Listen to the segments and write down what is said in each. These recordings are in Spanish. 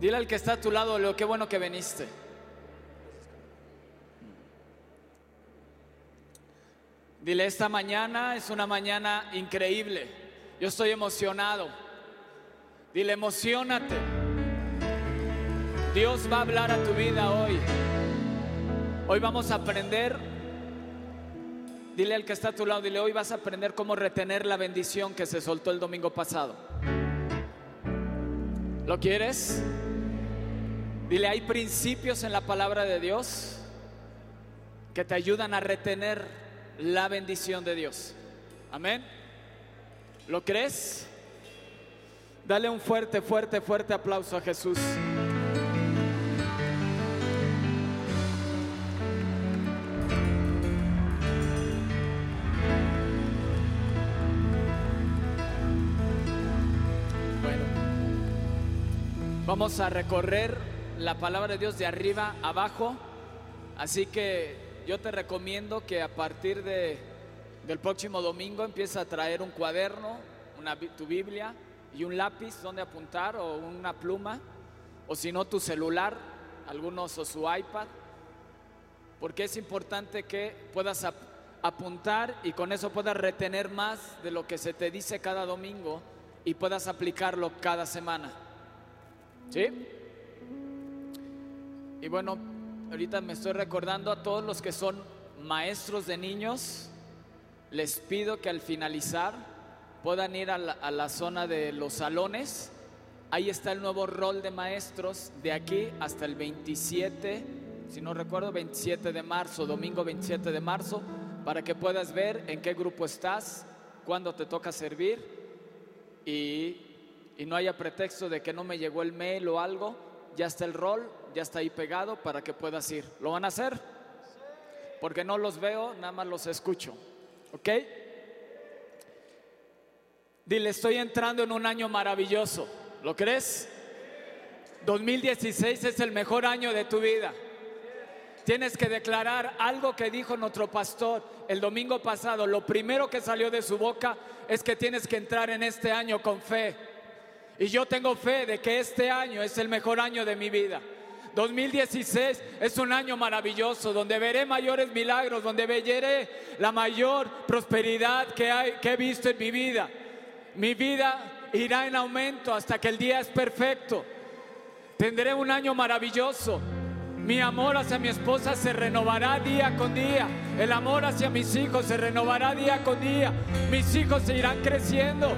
Dile al que está a tu lado, lo qué bueno que viniste. Dile, esta mañana es una mañana increíble. Yo estoy emocionado. Dile, emocionate. Dios va a hablar a tu vida hoy. Hoy vamos a aprender. Dile al que está a tu lado, dile, hoy vas a aprender cómo retener la bendición que se soltó el domingo pasado. ¿Lo quieres? Dile, hay principios en la palabra de Dios que te ayudan a retener la bendición de Dios. Amén. ¿Lo crees? Dale un fuerte, fuerte, fuerte aplauso a Jesús. Bueno, vamos a recorrer la palabra de Dios de arriba abajo. Así que yo te recomiendo que a partir de, del próximo domingo empieces a traer un cuaderno, una, tu Biblia y un lápiz donde apuntar o una pluma, o si no tu celular, algunos o su iPad, porque es importante que puedas ap- apuntar y con eso puedas retener más de lo que se te dice cada domingo y puedas aplicarlo cada semana. ¿Sí? Y bueno, ahorita me estoy recordando a todos los que son maestros de niños, les pido que al finalizar puedan ir a la, zona de los salones. Ahí está el nuevo rol de maestros de aquí hasta el 27, si no recuerdo, 27 de marzo, domingo 27 de marzo, para que puedas ver en qué grupo estás, cuándo te toca servir y, y no haya pretexto de que no me llegó el mail o algo, ya está el rol, ya está ahí pegado para que puedas ir. ¿Lo van a hacer? Porque no los veo, nada más los escucho. ¿Ok? Dile, estoy entrando en un año maravilloso. ¿Lo crees? 2016 es el mejor año de tu vida. Tienes que declarar algo que dijo nuestro pastor el domingo pasado. Lo primero que salió de su boca es que tienes que entrar en este año con fe. Y yo tengo fe de que este año es el mejor año de mi vida. 2016 es un año maravilloso donde veré mayores milagros, donde veré la mayor prosperidad que, que he visto en mi vida. Mi vida irá en aumento hasta que el día es perfecto. Tendré un año maravilloso. Mi amor hacia mi esposa se renovará día con día. El amor hacia mis hijos se renovará día con día. Mis hijos se irán creciendo.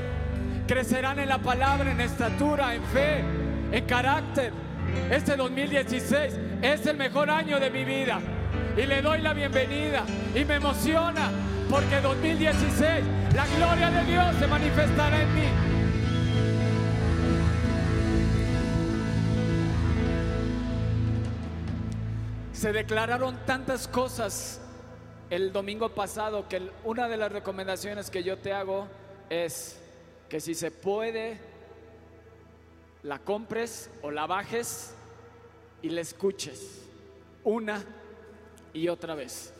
Crecerán en la palabra, en estatura, en fe, en carácter. Este 2016 es el mejor año de mi vida. Y le doy la bienvenida. Y me emociona porque 2016 la gloria de Dios se manifestará en mí. Se declararon tantas cosas el domingo pasado que una de las recomendaciones que yo te hago es que si se puede, la compres o la bajes y la escuches una y otra vez.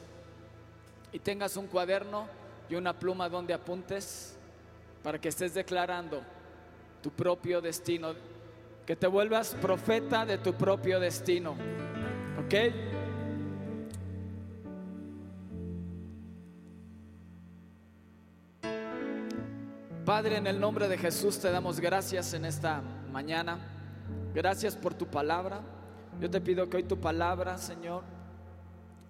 Y tengas un cuaderno y una pluma donde apuntes para que estés declarando tu propio destino, que te vuelvas profeta de tu propio destino. ¿Ok? Padre, en el nombre de Jesús te damos gracias en esta mañana. Gracias por tu palabra. Yo te pido que hoy tu palabra, Señor,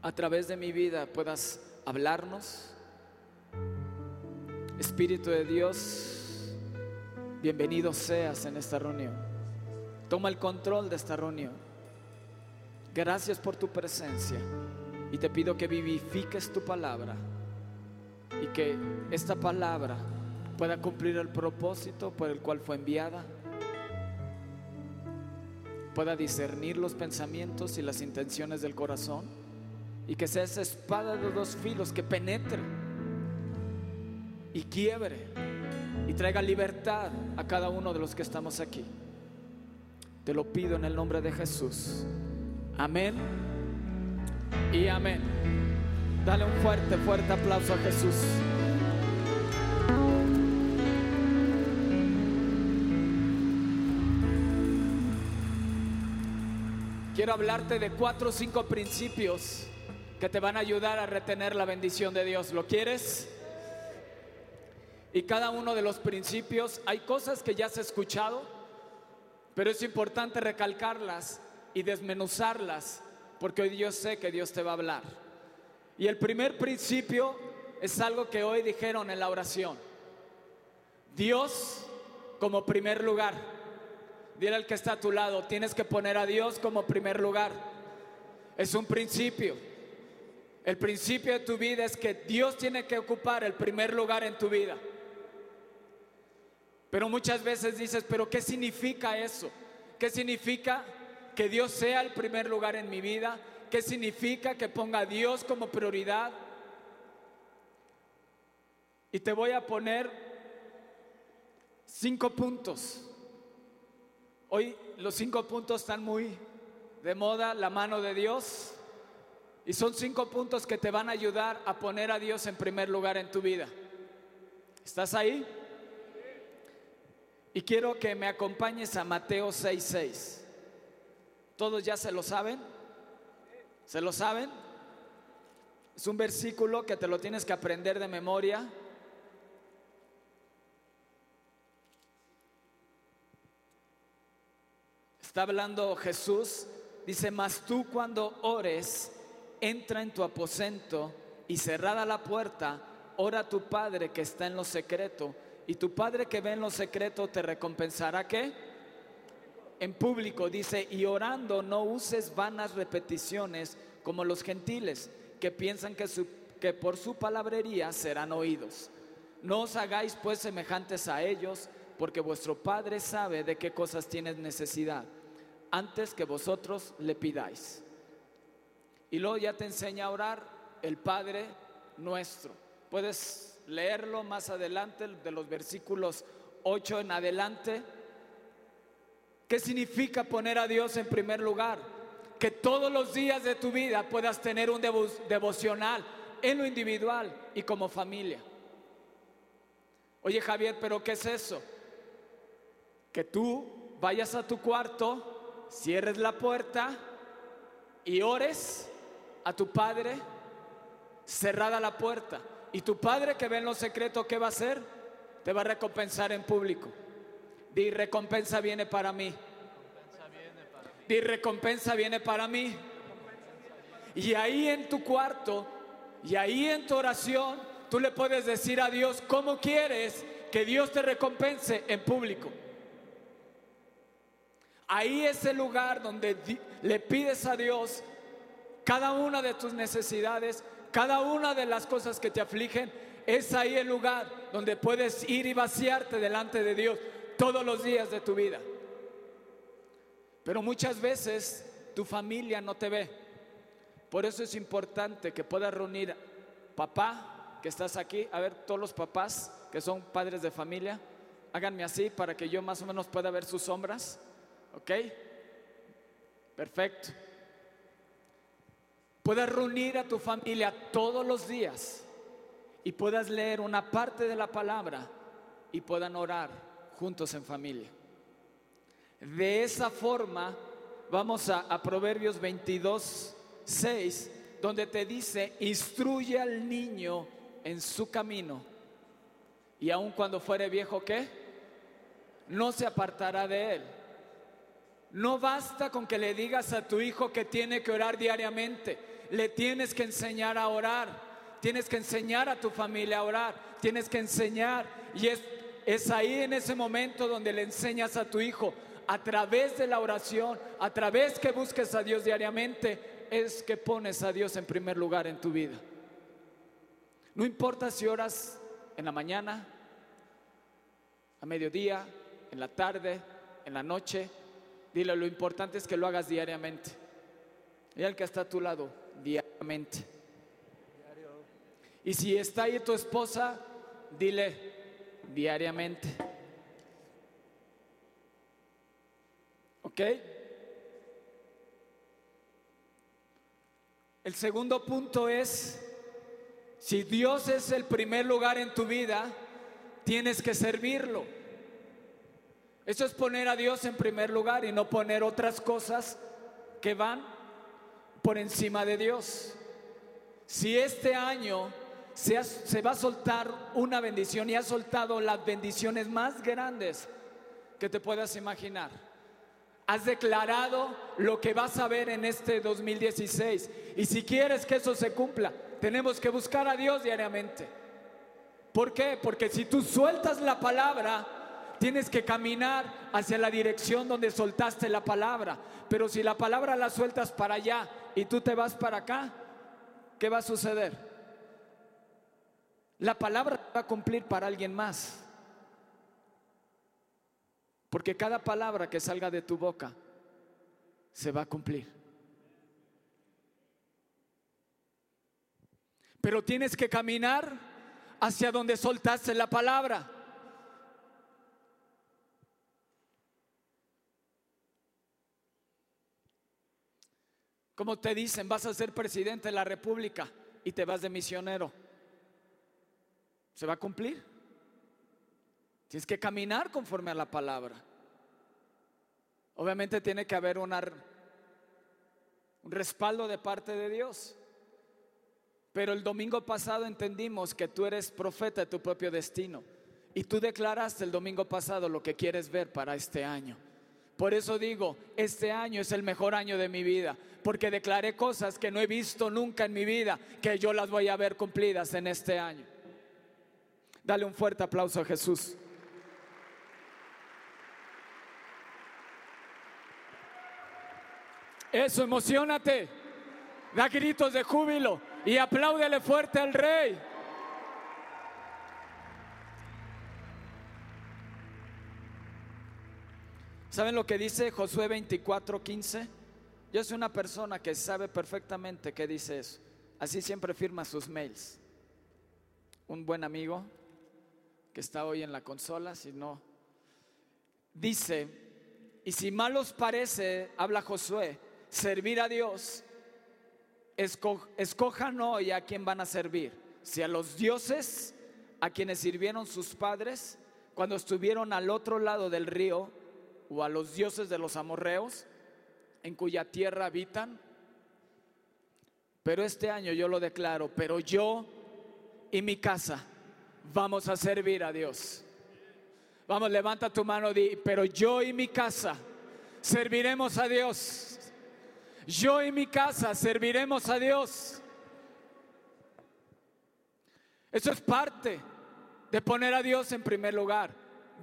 a través de mi vida puedas hablarnos. Espíritu de Dios, bienvenido seas en esta reunión. Toma el control de esta reunión. Gracias por tu presencia y te pido que vivifiques tu palabra y que esta palabra pueda cumplir el propósito por el cual fue enviada, pueda discernir los pensamientos y las intenciones del corazón y que sea esa espada de dos filos que penetre y quiebre y traiga libertad a cada uno de los que estamos aquí. Te lo pido en el nombre de Jesús. Amén y amén. Dale un fuerte, fuerte aplauso a Jesús. Quiero hablarte de cuatro o cinco principios que te van a ayudar a retener la bendición de Dios. ¿Lo quieres? Y cada uno de los principios, hay cosas que ya has escuchado, pero es importante recalcarlas y desmenuzarlas, porque hoy yo sé que Dios te va a hablar. Y el primer principio es algo que hoy dijeron en la oración. Dios como primer lugar. Dile al que está a tu lado, tienes que poner a Dios como primer lugar. Es un principio. El principio de tu vida es que Dios tiene que ocupar el primer lugar en tu vida. Pero muchas veces dices, pero ¿qué significa eso? ¿Qué significa que Dios sea el primer lugar en mi vida? ¿Qué significa que ponga a Dios como prioridad? Y te voy a poner cinco puntos. Hoy los cinco puntos están muy de moda, la mano de Dios. Y son cinco puntos que te van a ayudar a poner a Dios en primer lugar en tu vida. ¿Estás ahí? Y quiero que me acompañes a Mateo 6:6. ¿Todos ya se lo saben? ¿Se lo saben? Es un versículo que te lo tienes que aprender de memoria. Está hablando Jesús, dice, mas tú cuando ores, entra en tu aposento y cerrada la puerta, ora a tu Padre que está en lo secreto, y tu Padre que ve en lo secreto te recompensará qué? En público dice, y orando no uses vanas repeticiones como los gentiles, que piensan que, que por su palabrería serán oídos. No os hagáis pues semejantes a ellos, porque vuestro Padre sabe de qué cosas tienes necesidad antes que vosotros le pidáis. Y luego ya te enseña a orar el Padre nuestro. Puedes leerlo más adelante, de los versículos 8 en adelante. ¿Qué significa poner a Dios en primer lugar? Que todos los días de tu vida puedas tener un devocional en lo individual y como familia. Oye Javier, pero ¿qué es eso? Que tú vayas a tu cuarto, cierres la puerta y ores a tu Padre cerrada la puerta. Y tu Padre que ve en lo secreto, ¿qué va a hacer? Te va a recompensar en público. Di recompensa viene para mí. Di recompensa viene para mí. Y ahí en tu cuarto, y ahí en tu oración, tú le puedes decir a Dios cómo quieres que Dios te recompense en público. Ahí es el lugar donde le pides a Dios cada una de tus necesidades, cada una de las cosas que te afligen. Es ahí el lugar donde puedes ir y vaciarte delante de Dios todos los días de tu vida. Pero muchas veces tu familia no te ve. Por eso es importante que puedas reunir papá, que estás aquí, a ver todos los papás que son padres de familia, háganme así para que yo más o menos pueda ver sus sombras. ¿Ok? Perfecto. Puedas reunir a tu familia todos los días y puedas leer una parte de la palabra y puedan orar juntos en familia. De esa forma, vamos a, Proverbios 22, 6, donde te dice, instruye al niño en su camino y aun cuando fuere viejo, ¿qué? No se apartará de él. No basta con que le digas a tu hijo que tiene que orar diariamente. Le tienes que enseñar a orar. Tienes que enseñar a tu familia a orar. Tienes que enseñar. Y es, es ahí en ese momento donde le enseñas a tu hijo. A través de la oración, a través que busques a Dios diariamente, es que pones a Dios en primer lugar en tu vida. No importa si oras en la mañana, a mediodía, en la tarde, en la noche, Dile, lo importante es que lo hagas diariamente. Y al que está a tu lado, diariamente. Y si está ahí tu esposa, dile diariamente. ¿Ok? El segundo punto es, si Dios es el primer lugar en tu vida, tienes que servirlo. Eso es poner a Dios en primer lugar y no poner otras cosas que van por encima de Dios. Si este año se, va a soltar una bendición y ha soltado las bendiciones más grandes que te puedas imaginar. Has declarado lo que vas a ver en este 2016. Y si quieres que eso se cumpla, tenemos que buscar a Dios diariamente. ¿Por qué? Porque si tú sueltas la palabra, tienes que caminar hacia la dirección donde soltaste la palabra. Pero si la palabra la sueltas para allá y tú te vas para acá, ¿qué va a suceder? La palabra va a cumplir para alguien más. Porque cada palabra que salga de tu boca se va a cumplir. Pero tienes que caminar hacia donde soltaste la palabra. Como te dicen, vas a ser presidente de la República y te vas de misionero. ¿Se va a cumplir? Tienes que caminar conforme a la palabra. Obviamente tiene que haber un respaldo de parte de Dios. Pero el domingo pasado entendimos que tú eres profeta de tu propio destino. Y tú declaraste el domingo pasado lo que quieres ver para este año. Por eso digo, este año es el mejor año de mi vida, porque declaré cosas que no he visto nunca en mi vida, que yo las voy a ver cumplidas en este año. Dale un fuerte aplauso a Jesús. Eso, emocionate. Da gritos de júbilo y apláudele fuerte al rey. ¿Saben lo que dice Josué 24:15? Yo soy una persona que sabe perfectamente qué dice eso. Así siempre firma sus mails. Un buen amigo que está hoy en la consola, si no, dice, y si mal os parece, habla Josué, servir a Dios, escojan hoy a quién van a servir. Si a los dioses a quienes sirvieron sus padres cuando estuvieron al otro lado del río, o a los dioses de los amorreos, en cuya tierra habitan. Pero este año yo lo declaro, pero yo y mi casa vamos a servir a Dios. Vamos, levanta tu mano y di, pero yo y mi casa serviremos a Dios. Yo y mi casa serviremos a Dios. Eso es parte de poner a Dios en primer lugar.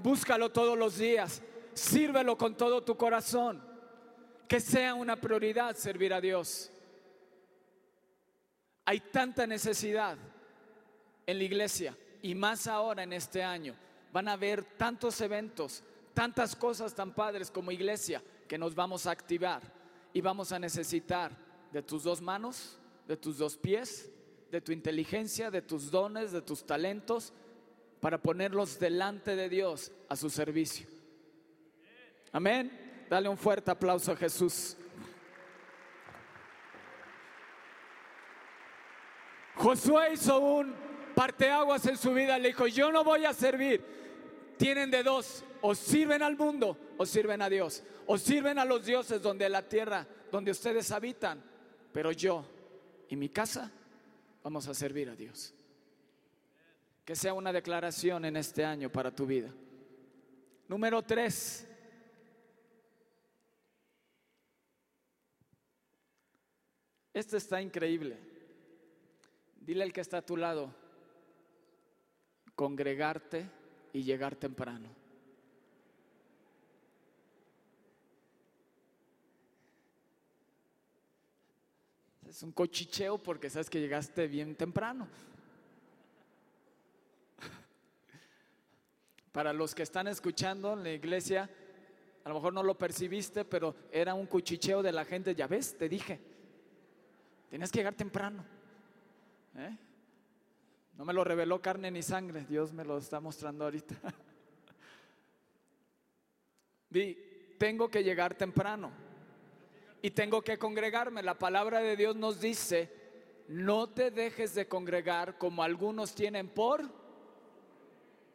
Búscalo todos los días. Sírvelo con todo tu corazón. Que sea una prioridad servir a Dios. Hay tanta necesidad en la iglesia y más ahora en este año. Van a haber tantos eventos, tantas cosas tan padres como iglesia que nos vamos a activar y vamos a necesitar de tus dos manos, de tus dos pies, de tu inteligencia, de tus dones, de tus talentos, para ponerlos delante de Dios a su servicio. Amén. Dale un fuerte aplauso a Jesús. Josué hizo un parteaguas en su vida, le dijo, yo no voy a servir. Tienen de dos, o sirven al mundo o sirven a Dios, o sirven a los dioses donde la tierra, donde ustedes habitan, pero yo y mi casa vamos a servir a Dios. Que sea una declaración en este año para tu vida. Número tres. Esto está increíble. Dile al que está a tu lado, congregarte y llegar temprano. Es un cochicheo porque sabes que llegaste bien temprano. Para los que están escuchando en la iglesia, a lo mejor no lo percibiste, pero era un cuchicheo de la gente. Ya ves, te dije, tienes que llegar temprano. ¿eh? No me lo reveló carne ni sangre, Dios me lo está mostrando ahorita. Di, tengo que llegar temprano y tengo que congregarme. La palabra de Dios nos dice, no te dejes de congregar como algunos tienen por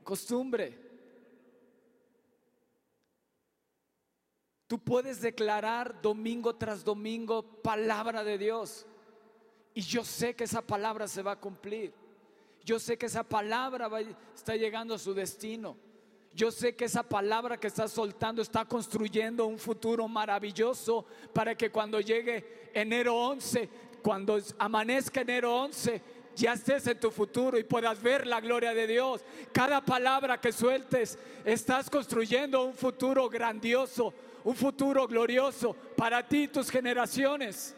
costumbre. Tú puedes declarar domingo tras domingo palabra de Dios. Y yo sé que esa palabra se va a cumplir. Yo sé que esa palabra está llegando a su destino. Yo sé que esa palabra que estás soltando está construyendo un futuro maravilloso para que cuando llegue enero 11, cuando amanezca enero 11, ya estés en tu futuro y puedas ver la gloria de Dios. Cada palabra que sueltes, estás construyendo un futuro grandioso, un futuro glorioso para ti y tus generaciones.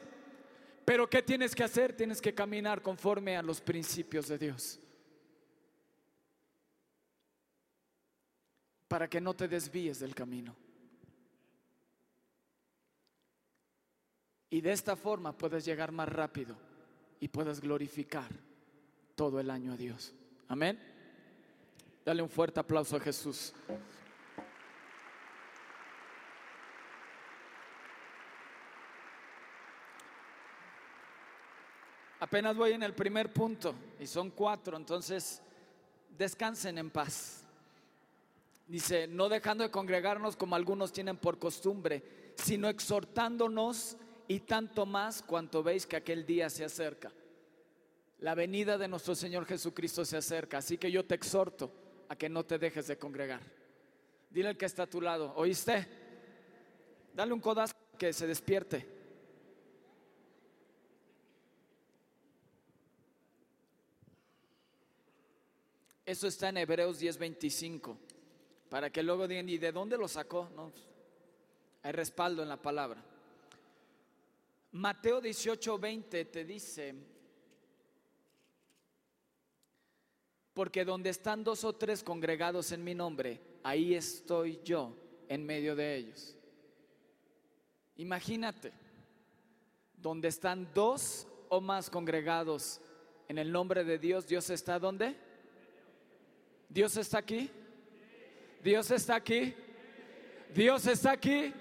Pero ¿qué tienes que hacer? Tienes que caminar conforme a los principios de Dios. Para que no te desvíes del camino. Y de esta forma puedes llegar más rápido y puedas glorificar todo el año a Dios. Amén. Dale un fuerte aplauso a Jesús. Apenas voy en el primer punto y son cuatro, entonces descansen en paz. Dice, no dejando de congregarnos como algunos tienen por costumbre, sino exhortándonos y tanto más cuanto veis que aquel día se acerca. La venida de nuestro Señor Jesucristo se acerca, así que yo te exhorto a que no te dejes de congregar. Dile al que está a tu lado, ¿oíste? Dale un codazo que se despierte. Eso está en Hebreos 10:25, para que luego digan, ¿y de dónde lo sacó? No, hay respaldo en la palabra. Mateo 18:20 te dice, porque donde están dos o tres congregados en mi nombre, ahí estoy yo en medio de ellos. Imagínate, donde están dos o más congregados en el nombre de Dios, Dios está donde? Dios está aquí. Dios está aquí. Dios está aquí.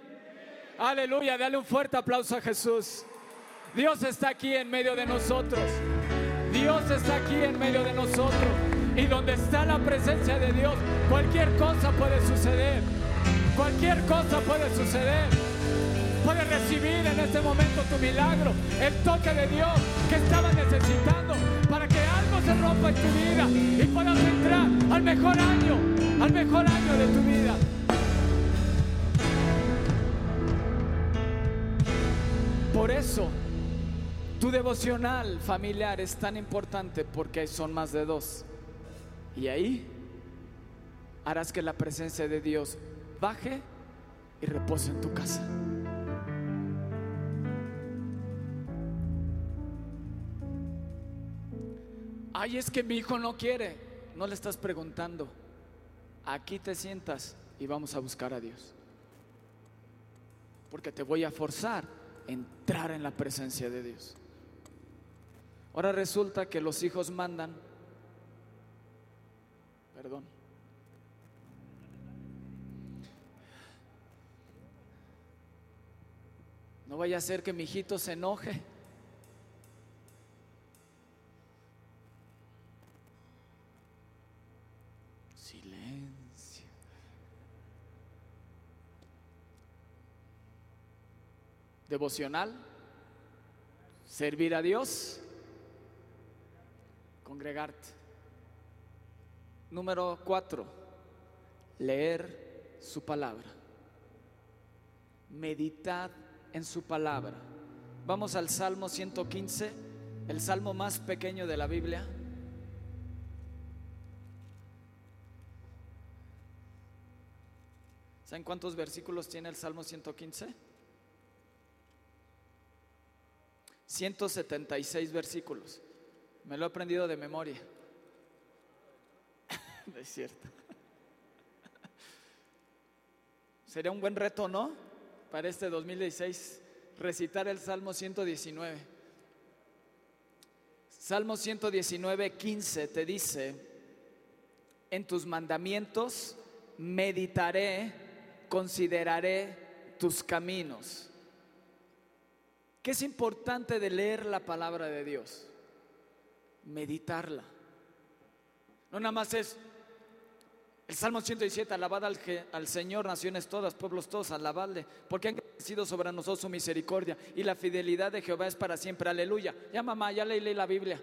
Aleluya, dale un fuerte aplauso a Jesús. Dios está aquí en medio de nosotros. Dios está aquí en medio de nosotros. Y donde está la presencia de Dios, cualquier cosa puede suceder. Cualquier cosa puede suceder. Puedes recibir en este momento tu milagro, el toque de Dios que estaba necesitando para que algo se rompa en tu vida y puedas entrar al mejor año, al mejor año de tu vida. Por eso, tu devocional familiar es tan importante porque son más de dos. Y ahí harás que la presencia de Dios baje y repose en tu casa. Ay, es que mi hijo no quiere. No le estás preguntando. Aquí te sientas y vamos a buscar a Dios. Porque te voy a forzar a entrar en la presencia de Dios. Ahora resulta que los hijos mandan. Perdón. No vaya a ser que mi hijito se enoje. Devocional, servir a Dios, congregarte. Número cuatro, leer su palabra. Meditad en su palabra. Vamos al Salmo 115, el salmo más pequeño de la Biblia. ¿Saben cuántos versículos tiene el Salmo 115? 176 versículos. Me lo he aprendido de memoria. no es cierto. Sería un buen reto, ¿no? Para este 2016, recitar el Salmo 119. Salmo 119, 15 te dice, en tus mandamientos meditaré, consideraré tus caminos. ¿Qué es importante de leer la palabra de Dios? Meditarla. No nada más es, El Salmo 117, alabad al, Señor, naciones todas, pueblos todos, alabadle, porque han crecido sobre nosotros su misericordia y la fidelidad de Jehová es para siempre, aleluya. Ya mamá, ya leí, leí la Biblia.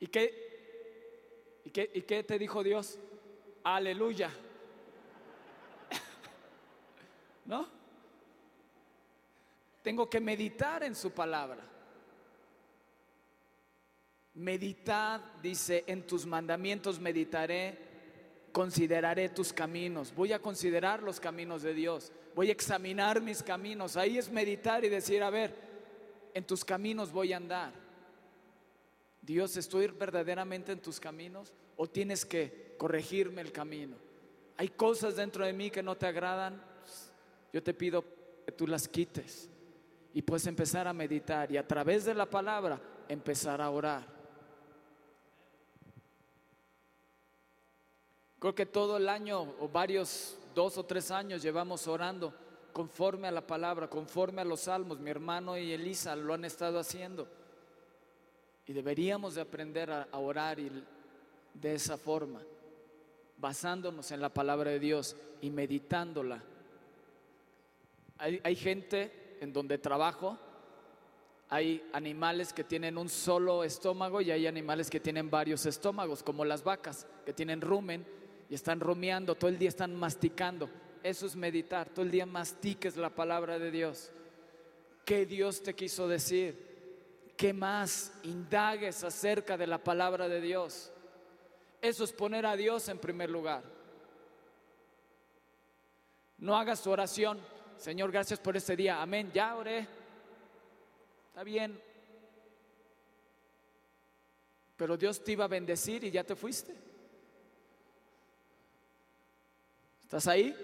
¿Y qué, y, qué, ¿Y qué te dijo Dios? Aleluya. ¿No? Tengo que meditar en su palabra. Meditad, dice, en tus mandamientos meditaré, consideraré tus caminos. Voy a considerar los caminos de Dios. Voy a examinar mis caminos. Ahí es meditar y decir, a ver, en tus caminos voy a andar. Dios, ¿estoy verdaderamente en tus caminos o tienes que corregirme el camino? Hay cosas dentro de mí que no te agradan. Yo te pido que tú las quites y puedes empezar a meditar y a través de la palabra empezar a orar. Creo que todo el año o varios, dos o tres años llevamos orando conforme a la palabra, conforme a los salmos. Mi hermano y Elisa lo han estado haciendo. Y deberíamos de aprender a, orar de esa forma, basándonos en la palabra de Dios y meditándola. Hay, gente en donde trabajo, hay animales que tienen un solo estómago y hay animales que tienen varios estómagos, como las vacas, que tienen rumen y están rumiando, todo el día están masticando. Eso es meditar, todo el día mastiques la palabra de Dios. ¿Qué Dios te quiso decir? ¿Qué más? Indagues acerca de la palabra de Dios. Eso es poner a Dios en primer lugar. No hagas tu oración, Señor, gracias por este día. Amén, ya oré. Está bien. Pero Dios te iba a bendecir y ya te fuiste. ¿Estás ahí?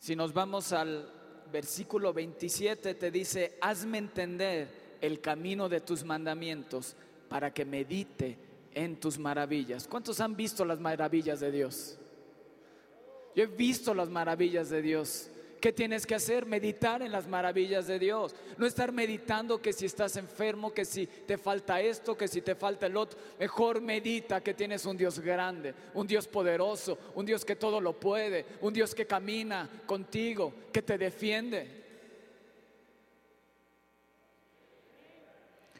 Si nos vamos al versículo 27, te dice, hazme entender el camino de tus mandamientos para que medite en tus maravillas. ¿Cuántos han visto las maravillas de Dios? Yo he visto las maravillas de Dios. ¿Qué tienes que hacer? Meditar en las maravillas de Dios. No estar meditando que si estás enfermo, que si te falta esto, que si te falta el otro. Mejor medita que tienes un Dios grande, un Dios poderoso, un Dios que todo lo puede, un Dios que camina contigo, que te defiende.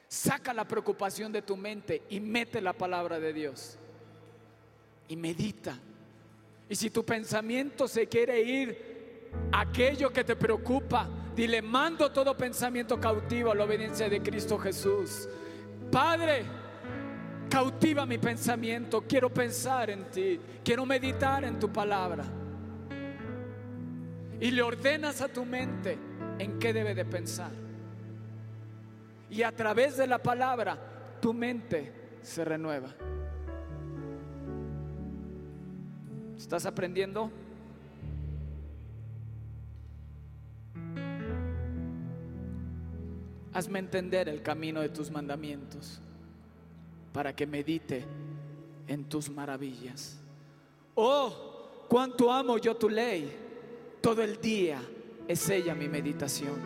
Saca la preocupación de tu mente y mete la palabra de Dios. Y medita. Y si tu pensamiento se quiere ir aquello que te preocupa, dile, mando todo pensamiento cautivo a la obediencia de Cristo Jesús. Padre, cautiva mi pensamiento, quiero pensar en ti, quiero meditar en tu palabra. Y le ordenas a tu mente en qué debe de pensar. Y a través de la palabra, tu mente se renueva. ¿Estás aprendiendo? Hazme entender el camino de tus mandamientos para que medite en tus maravillas. Oh, cuánto amo yo tu ley. Todo el día es ella mi meditación.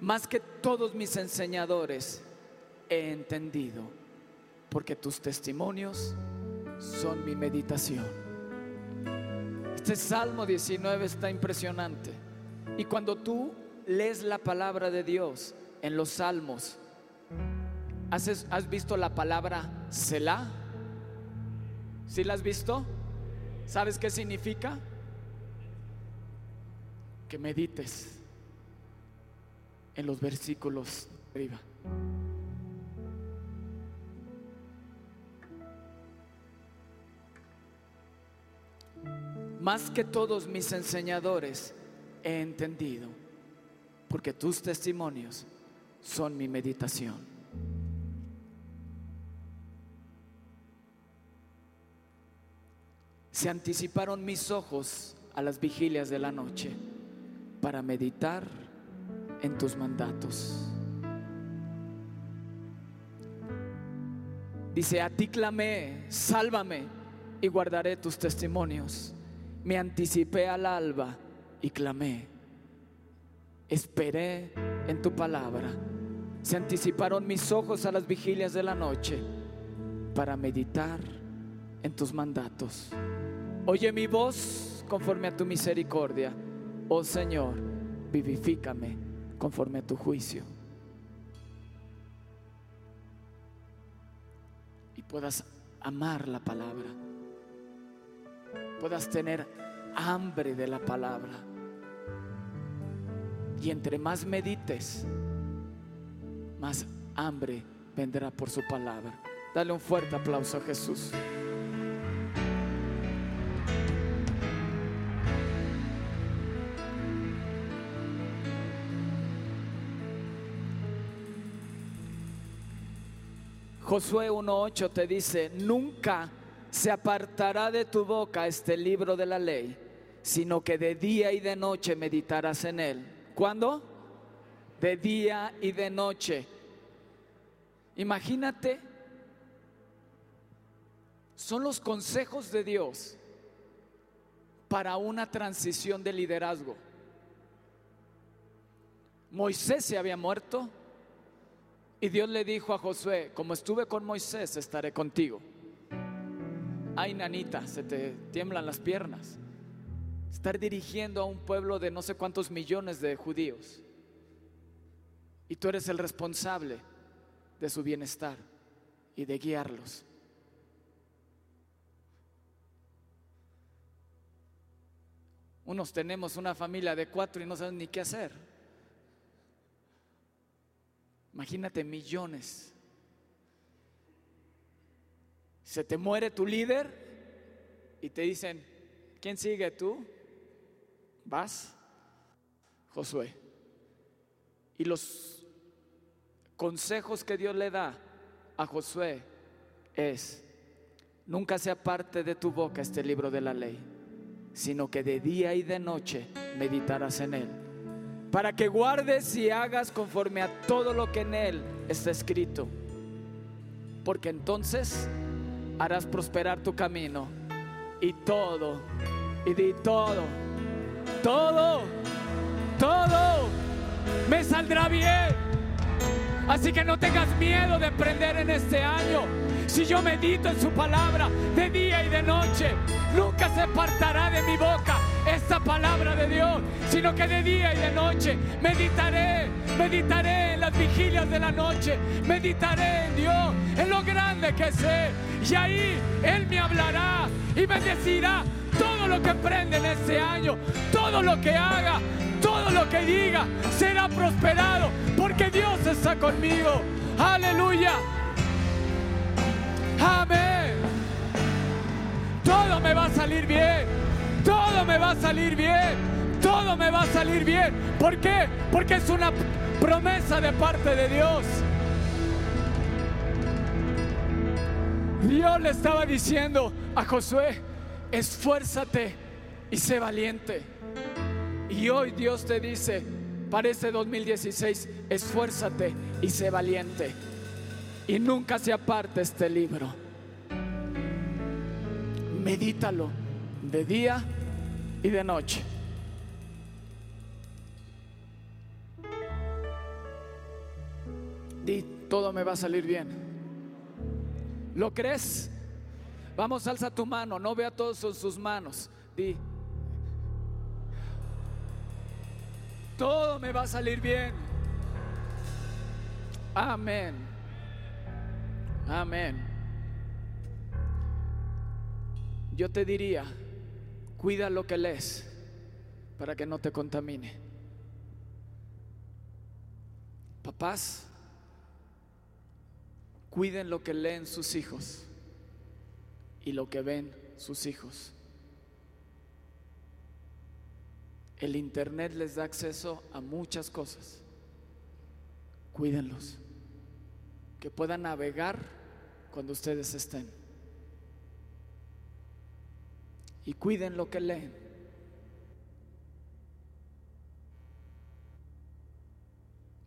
Más que todos mis enseñadores he entendido, porque tus testimonios son mi meditación. Este Salmo 19 está impresionante. Y cuando tú lees la palabra de Dios en los salmos, ¿has, has visto la palabra Selah? ¿Sí la has visto? ¿Sabes qué significa? Que medites en los versículos arriba. Más que todos mis enseñadores, he entendido, porque tus testimonios son mi meditación. Se anticiparon mis ojos a las vigilias de la noche para meditar en tus mandatos. Dice, a ti clamé, sálvame y guardaré tus testimonios. Me anticipé al alba y clamé. Esperé en tu palabra. Se anticiparon mis ojos a las vigilias de la noche para meditar en tus mandatos. Oye mi voz conforme a tu misericordia. Oh Señor, vivifícame conforme a tu juicio. Y puedas amar la palabra. Puedas tener hambre de la palabra. Y entre más medites, más hambre vendrá por su palabra. Dale un fuerte aplauso a Jesús. Josué 1.8 te dice, nunca se apartará de tu boca este libro de la ley, sino que de día y de noche meditarás en él. ¿Cuándo? De día y de noche. Imagínate, son los consejos de Dios para una transición de liderazgo. Moisés se había muerto y Dios le dijo a Josué, como estuve con Moisés, estaré contigo. Ay, nanita, se te tiemblan las piernas. Estar dirigiendo a un pueblo de no sé cuántos millones de judíos. Y tú eres el responsable de su bienestar y de guiarlos. Unos tenemos una familia de cuatro y no saben ni qué hacer. Imagínate millones. Se te muere tu líder y te dicen, ¿quién sigue tú? ¿Vas? Josué. Y los consejos que Dios le da a Josué es, nunca se aparte de tu boca este libro de la ley, sino que de día y de noche meditarás en él, para que guardes y hagas conforme a todo lo que en él está escrito, porque entonces harás prosperar tu camino y todo, y di todo, todo, todo me saldrá bien. Así que no tengas miedo de emprender en este año. Si yo medito en su palabra de día y de noche, nunca se apartará de mi boca esta palabra de Dios, sino que de día y de noche meditaré, meditaré en las vigilias de la noche, meditaré en Dios, en lo grande que sé. Y ahí Él me hablará y bendecirá todo lo que emprende en este año, todo lo que haga, todo lo que diga será prosperado, porque Dios está conmigo. Aleluya. Amén. Todo me va a salir bien. Todo me va a salir bien. Todo me va a salir bien. ¿Por qué? Porque es una promesa de parte de Dios. Dios le estaba diciendo a Josué, esfuérzate y sé valiente. Y hoy Dios te dice, para este 2016, esfuérzate y sé valiente. Y nunca se aparte este libro. Medítalo de día y de noche. Di, todo me va a salir bien. ¿Lo crees? Vamos, alza tu mano, no vea todos en sus manos. Di, todo me va a salir bien. Amén. Amén. Yo te diría, cuida lo que lees para que no te contamine. Papás, cuiden lo que leen sus hijos y lo que ven sus hijos. El Internet les da acceso a muchas cosas. Cuídenlos. Que puedan navegar cuando ustedes estén. Y cuiden lo que leen.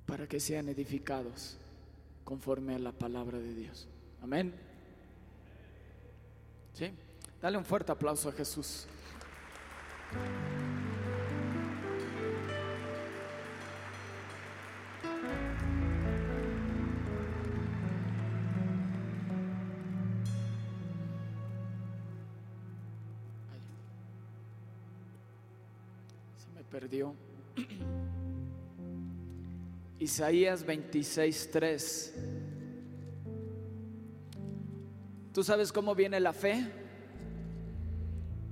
Para que sean edificados conforme a la palabra de Dios. Amén. ¿Sí? Dale un fuerte aplauso a Jesús. Perdió. Isaías 26:3. ¿Tú sabes cómo viene la fe?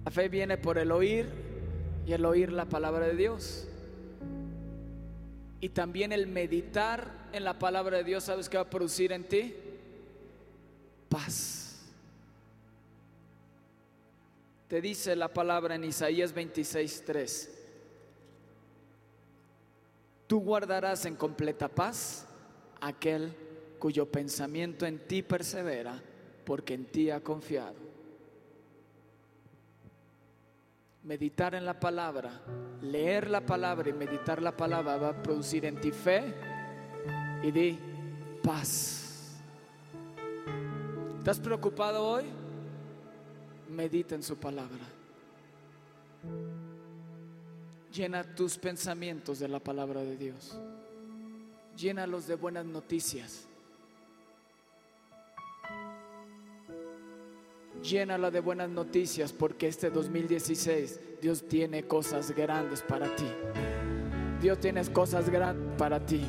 La fe viene por el oír y el oír la palabra de Dios. Y también el meditar en la palabra de Dios, ¿sabes qué va a producir en ti? Paz. Te dice la palabra en Isaías 26:3. Tú guardarás en completa paz aquel cuyo pensamiento en ti persevera, porque en ti ha confiado. Meditar en la palabra, leer la palabra y meditar la palabra va a producir en ti fe y di paz. ¿Estás preocupado hoy? Medita en su palabra. Llena tus pensamientos de la palabra de Dios. Llénalos de buenas noticias. Llénala de buenas noticias porque este 2016 Dios tiene cosas grandes para ti. Dios tiene cosas grandes para ti.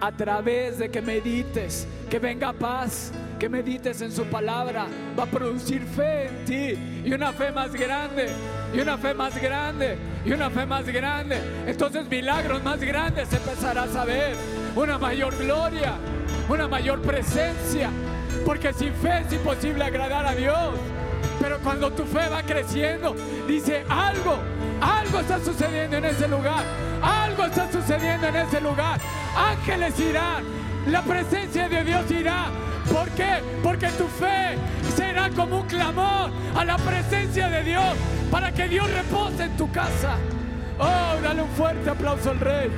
A través de que medites, que venga paz, que medites en su palabra, va a producir fe en ti y una fe más grande, y una fe más grande, y una fe más grande. Entonces milagros más grandes empezarás a ver, una mayor gloria, una mayor presencia, porque sin fe es imposible agradar a Dios. Pero cuando tu fe va creciendo, dice algo, algo está sucediendo en ese lugar, algo está sucediendo en ese lugar. Ángeles irán, la presencia de Dios irá. ¿Por qué? Porque tu fe será como un clamor a la presencia de Dios para que Dios repose en tu casa. Oh, dale un fuerte aplauso al Rey.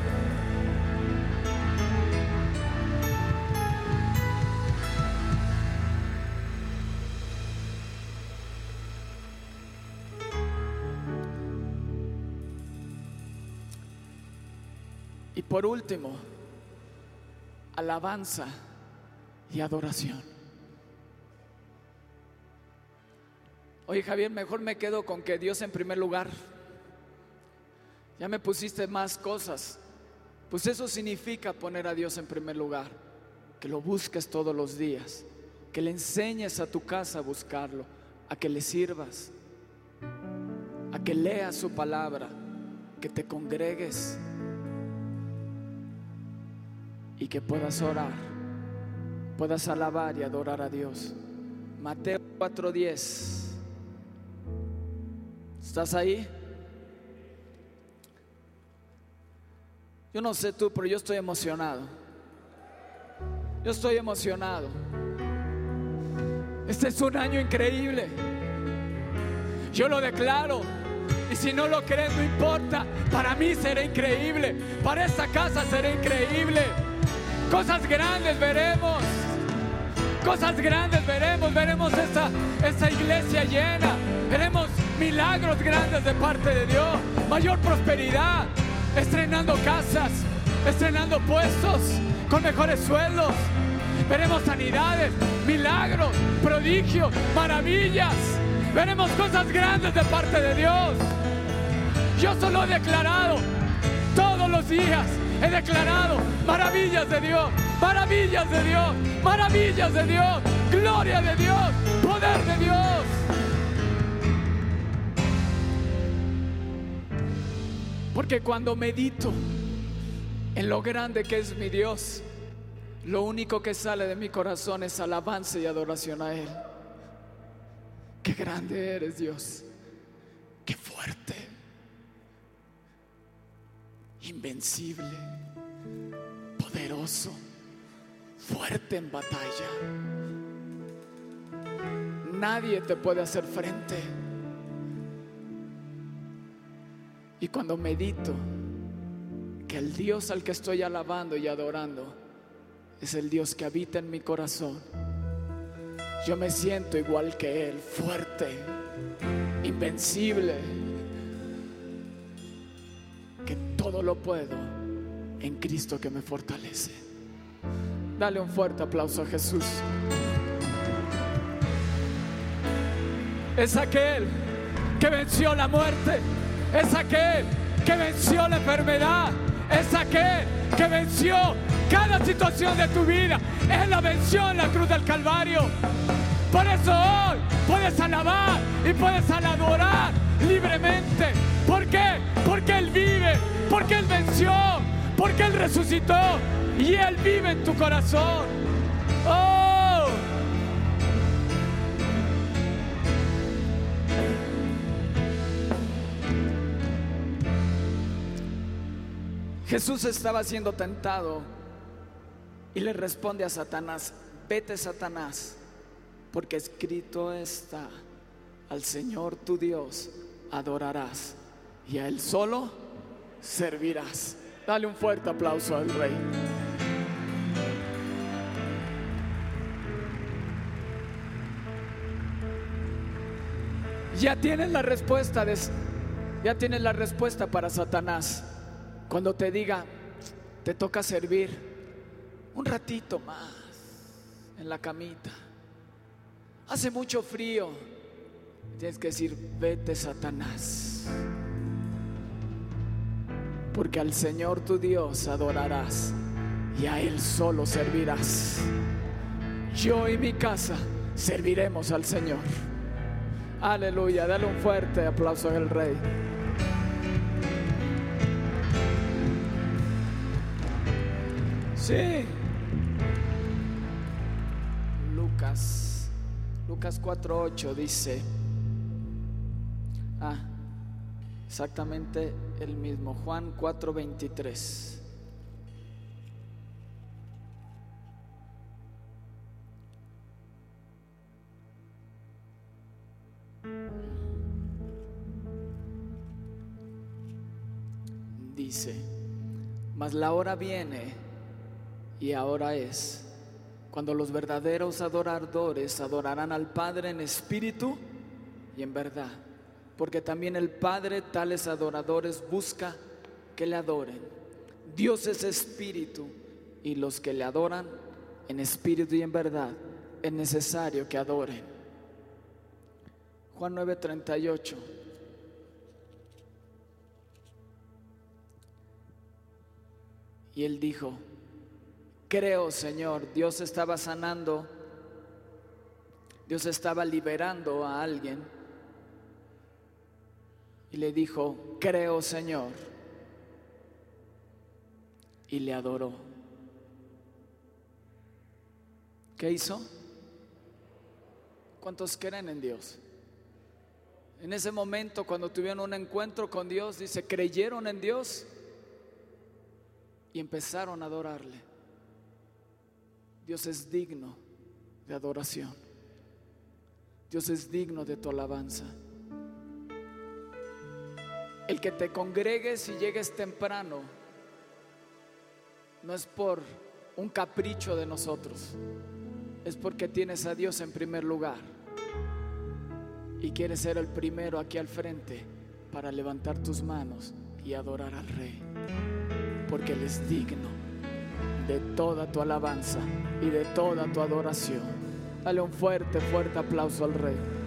Y por último, alabanza y adoración. Oye Javier, mejor me quedo con que Dios en primer lugar. Ya me pusiste más cosas. Pues eso significa poner a Dios en primer lugar. Que lo busques todos los días. Que le enseñes a tu casa a buscarlo. A que le sirvas. A que leas su palabra. Que te congregues. Y que puedas orar. Puedas alabar y adorar a Dios. Mateo 4:10. ¿Estás ahí? Yo no sé tú, pero yo estoy emocionado. Yo estoy emocionado. Este es un año increíble. Yo lo declaro. Y si no lo crees, no importa. Para mí será increíble. Para esta casa será increíble. Cosas grandes veremos. Cosas grandes veremos. Veremos esta, esta iglesia llena. Veremos milagros grandes de parte de Dios. Mayor prosperidad. Estrenando casas. Estrenando puestos. Con mejores sueldos. Veremos sanidades, milagros, prodigios, maravillas. Veremos cosas grandes de parte de Dios. Yo solo he declarado todos los días. He declarado maravillas de Dios, maravillas de Dios, maravillas de Dios, gloria de Dios, poder de Dios. Porque cuando medito en lo grande que es mi Dios, lo único que sale de mi corazón es alabanza y adoración a Él. Qué grande eres Dios, qué fuerte, invencible, poderoso, fuerte en batalla. Nadie te puede hacer frente. Y cuando medito que el Dios al que estoy alabando y adorando es el Dios que habita en mi corazón, yo me siento igual que Él, fuerte, invencible, que todo lo puedo en Cristo que me fortalece. Dale un fuerte aplauso a Jesús. Es aquel que venció la muerte. Es aquel que venció la enfermedad. Es aquel que venció cada situación de tu vida. Él la venció en la cruz del Calvario. Por eso hoy puedes alabar y puedes adorar libremente. ¿Por qué? Porque Él vive, porque Él venció, porque Él resucitó y Él vive en tu corazón. Oh. Jesús estaba siendo tentado y le responde a Satanás, vete Satanás porque escrito está, al Señor tu Dios adorarás y a Él solo servirás. Dale un fuerte aplauso al Rey. Ya tienes la respuesta, ya tienes la respuesta para Satanás. Cuando te diga, te toca servir un ratito más en la camita Hace mucho frío. Tienes que decir, vete Satanás. Porque al Señor tu Dios adorarás y a Él solo servirás. Yo y mi casa serviremos al Señor. Aleluya, dale un fuerte aplauso al Rey. Sí. Lucas Lucas 4.8 dice, ah, exactamente el mismo, Juan 4.23. Dice, mas la hora viene y ahora es cuando los verdaderos adoradores adorarán al Padre en espíritu y en verdad. Porque también el Padre tales adoradores busca que le adoren. Dios es espíritu y los que le adoran en espíritu y en verdad es necesario que adoren. Juan 9:38. Y él dijo, Creo, Señor, Dios estaba sanando, Dios estaba liberando a alguien y le dijo, creo, Señor, y le adoró. ¿Qué hizo? ¿Cuántos creen en Dios? En ese momento, cuando tuvieron un encuentro con Dios, dice, creyeron en Dios y empezaron a adorarle. Dios es digno de adoración. Dios es digno de tu alabanza. El que te congregues y llegues temprano no es por un capricho de nosotros, es porque tienes a Dios en primer lugar y quieres ser el primero aquí al frente para levantar tus manos y adorar al Rey, porque Él es digno de toda tu alabanza y de toda tu adoración. Dale un fuerte, fuerte aplauso al Rey.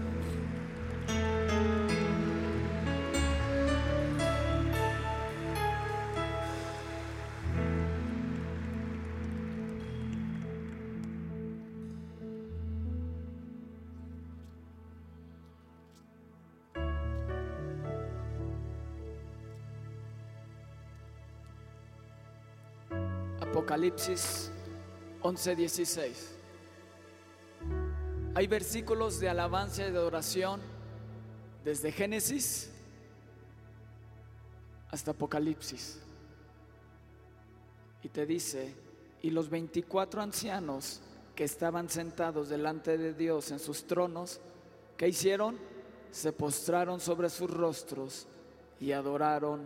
Apocalipsis 11:16. Hay versículos de alabanza y de adoración desde Génesis hasta Apocalipsis. Y te dice, y los 24 ancianos que estaban sentados delante de Dios en sus tronos, ¿qué hicieron? Se postraron sobre sus rostros y adoraron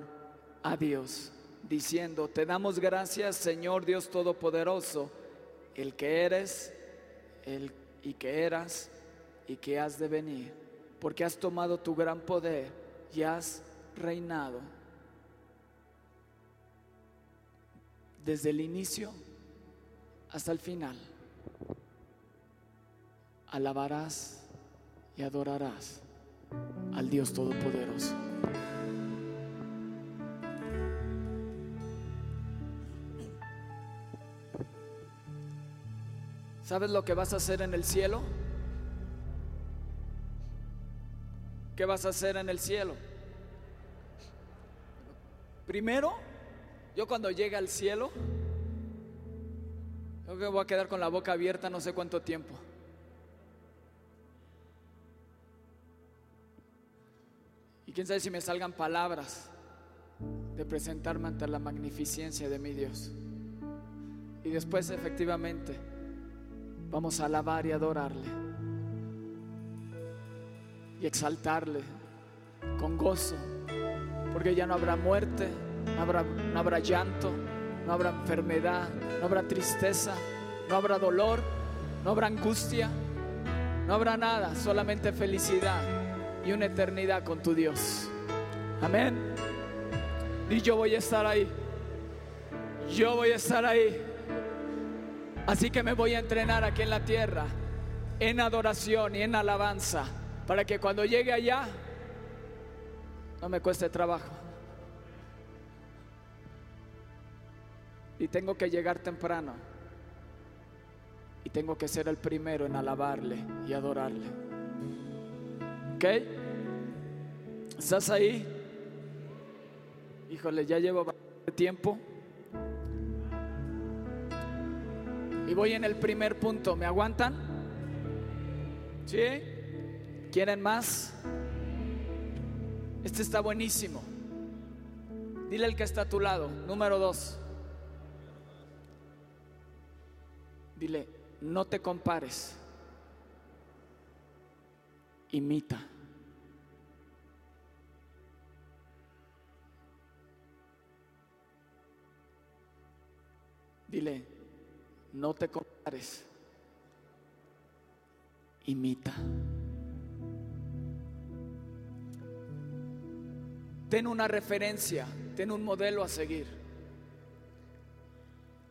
a Dios diciendo, te damos gracias Señor Dios Todopoderoso, el que eres, el y que eras y que has de venir, porque has tomado tu gran poder y has reinado desde el inicio hasta el final. Alabarás y adorarás al Dios Todopoderoso. ¿Sabes lo que vas a hacer en el cielo? ¿Qué vas a hacer en el cielo? Primero, yo cuando llegue al cielo, yo que voy a quedar con la boca abierta no sé cuánto tiempo. Y quién sabe si me salgan palabras de presentarme ante la magnificencia de mi Dios. Y después efectivamente vamos a alabar y adorarle. Y exaltarle con gozo. Porque ya no habrá muerte, no habrá, no habrá llanto, no habrá enfermedad, no habrá tristeza, no habrá dolor, no habrá angustia, no habrá nada, solamente felicidad y una eternidad con tu Dios. Amén. Y yo voy a estar ahí. Yo voy a estar ahí. Así que me voy a entrenar aquí en la tierra, en adoración y en alabanza, para que cuando llegue allá no me cueste trabajo. Y tengo que llegar temprano. Y tengo que ser el primero en alabarle y adorarle. ¿Ok? ¿Estás ahí? Híjole, ya llevo bastante tiempo. Y voy en el primer punto. ¿Me aguantan? ¿Sí? ¿Quieren más? Este está buenísimo. Dile al que está a tu lado. Número dos. Dile, no te compares. Imita. Dile, no te compares. Imita. Ten una referencia, ten un modelo a seguir.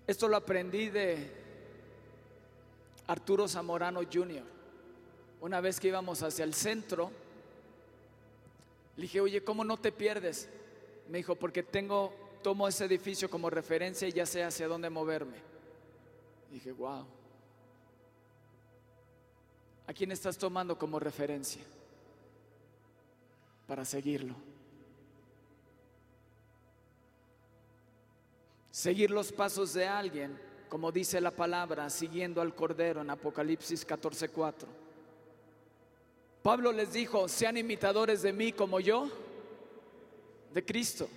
Esto lo aprendí de Arturo Zamorano Jr. Una vez que íbamos hacia el centro, le dije, oye, ¿cómo no te pierdes? Me dijo, porque tengo, tomo ese edificio como referencia y ya sé hacia dónde moverme. Dije, wow. ¿A quién estás tomando como referencia? Para seguirlo. Seguir los pasos de alguien, como dice la palabra, siguiendo al Cordero en Apocalipsis 14:4. Pablo les dijo, sean imitadores de mí como yo, de Cristo.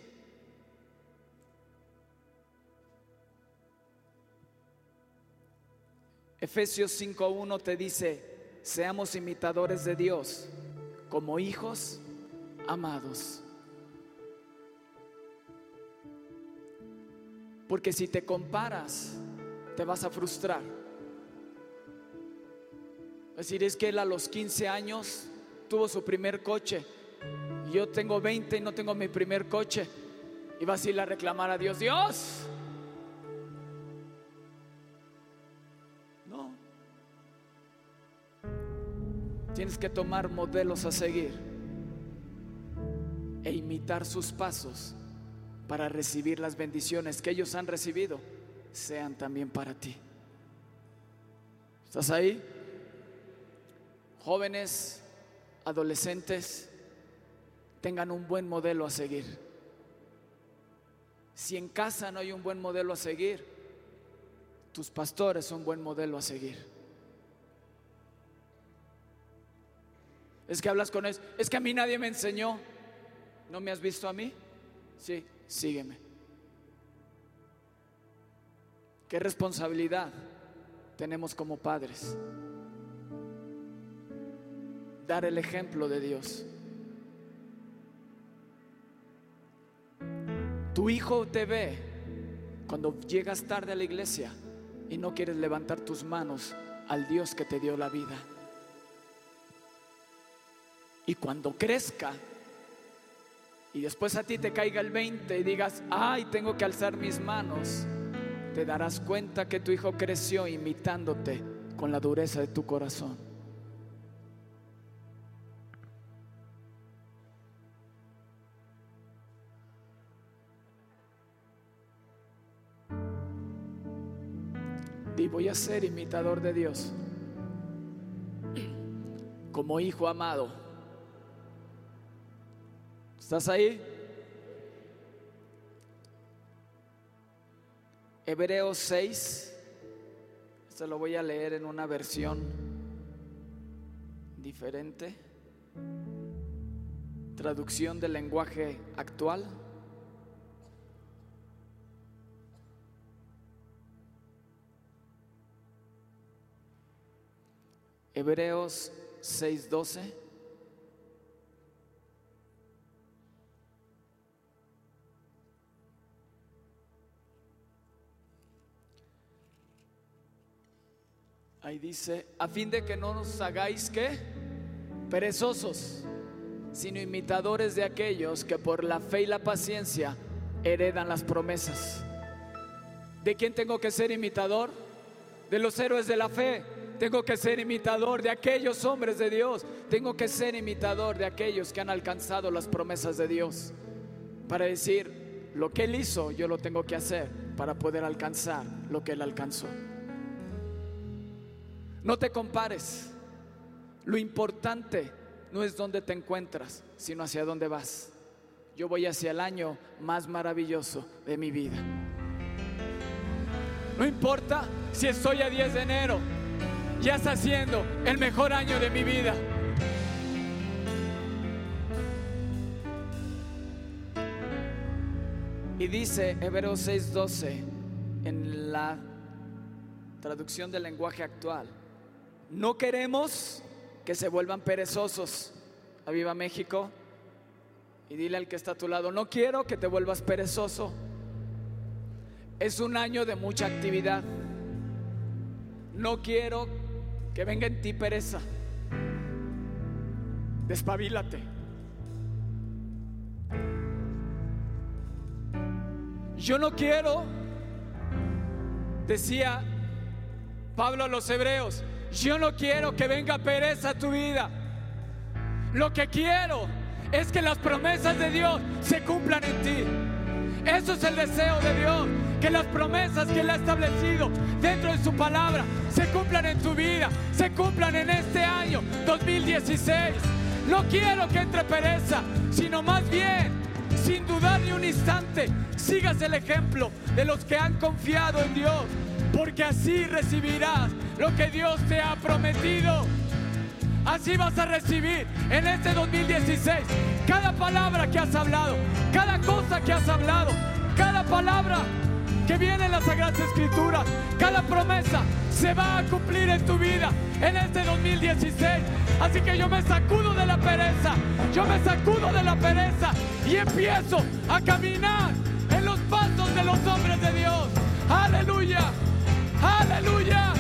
Efesios 5.1 te dice, seamos imitadores de Dios como hijos amados. Porque si te comparas, te vas a frustrar. Es decir, es que él a los 15 años tuvo su primer coche. Yo tengo 20 y no tengo mi primer coche. Y vas a ir a reclamar a Dios, Dios. Tienes que tomar modelos a seguir e imitar sus pasos para recibir las bendiciones que ellos han recibido, sean también para ti. ¿Estás ahí? Jóvenes, adolescentes, tengan un buen modelo a seguir. Si en casa no hay un buen modelo a seguir, tus pastores son buen modelo a seguir. Es que hablas con ellos, es que a mí nadie me enseñó. ¿No me has visto a mí? Sí, sígueme. ¿Qué responsabilidad tenemos como padres? Dar el ejemplo de Dios. Tu hijo te ve cuando llegas tarde a la iglesia y no quieres levantar tus manos al Dios que te dio la vida. Y cuando crezca, y después a ti te caiga el 20 y digas, ay, tengo que alzar mis manos, te darás cuenta que tu hijo creció imitándote con la dureza de tu corazón. Y voy a ser imitador de Dios como hijo amado. ¿Estás ahí? Hebreos 6, se lo voy a leer en una versión diferente, traducción del lenguaje actual. Hebreos 6:12. Ahí dice, a fin de que no nos hagáis que perezosos, sino imitadores de aquellos que por la fe y la paciencia heredan las promesas. ¿De quién tengo que ser imitador? De los héroes de la fe. Tengo que ser imitador de aquellos hombres de Dios. Tengo que ser imitador de aquellos que han alcanzado las promesas de Dios. Para decir, lo que Él hizo, yo lo tengo que hacer para poder alcanzar lo que Él alcanzó. No te compares. Lo importante no es dónde te encuentras, sino hacia dónde vas. Yo voy hacia el año más maravilloso de mi vida. No importa si estoy a 10 de enero, ya está siendo el mejor año de mi vida. Y dice Hebreos 6:12 en la traducción del lenguaje actual. No queremos que se vuelvan perezosos. Aviva México. Y dile al que está a tu lado, no quiero que te vuelvas perezoso. Es un año de mucha actividad. No quiero que venga en ti pereza. Despabilate. Yo no quiero, decía Pablo a los hebreos, yo no quiero que venga pereza a tu vida. Lo que quiero es que las promesas de Dios se cumplan en ti. Eso es el deseo de Dios, que las promesas que Él ha establecido dentro de su palabra se cumplan en tu vida, se cumplan en este año 2016. No quiero que entre pereza, sino más bien, sin dudar ni un instante, sigas el ejemplo de los que han confiado en Dios, porque así recibirás lo que Dios te ha prometido. Así vas a recibir en este 2016 cada palabra que has hablado, cada cosa que has hablado, cada palabra que viene en las Sagradas Escrituras, cada promesa se va a cumplir en tu vida en este 2016. Así que yo me sacudo de la pereza, yo me sacudo de la pereza y empiezo a caminar en los pasos de los hombres de Dios. Aleluya, aleluya.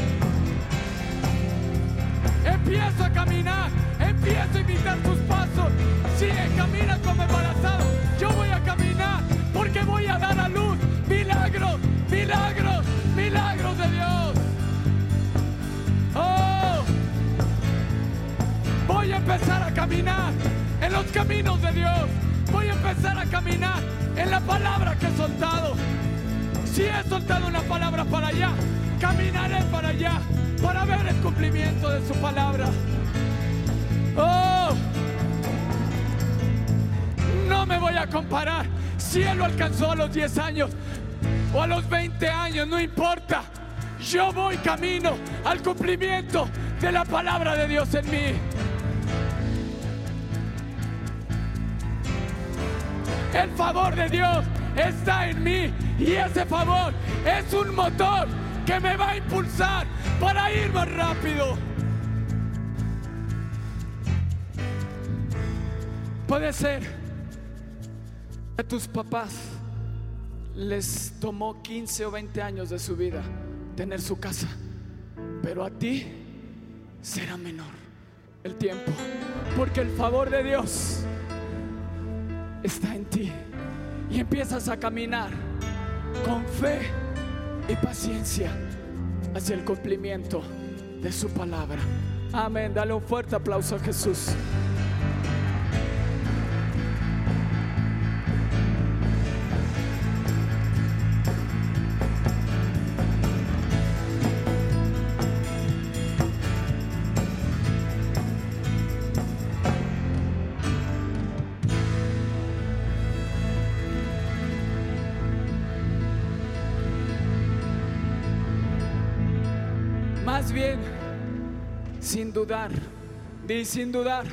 Empiezo a caminar, empiezo a imitar tus pasos. Sigue, camina como embarazado. Yo voy a caminar porque voy a dar a luz milagros, milagros, milagros de Dios. Oh, voy a empezar a caminar en los caminos de Dios. Voy a empezar a caminar en la palabra que he soltado. Si he soltado una palabra para allá, caminaré para allá para ver el cumplimiento de su palabra. Oh, no me voy a comparar si él lo alcanzó a los 10 años o a los 20 años, no importa. Yo voy camino al cumplimiento de la palabra de Dios en mí. El favor de Dios está en mí y ese favor es un motor que me va a impulsar para ir más rápido. Puede ser que a tus papás les tomó 15 o 20 años de su vida tener su casa, pero a ti será menor el tiempo, porque el favor de Dios está en ti y empiezas a caminar con fe y paciencia hacia el cumplimiento de su palabra. Amén. Dale un fuerte aplauso a Jesús. Dudar, sin dudar,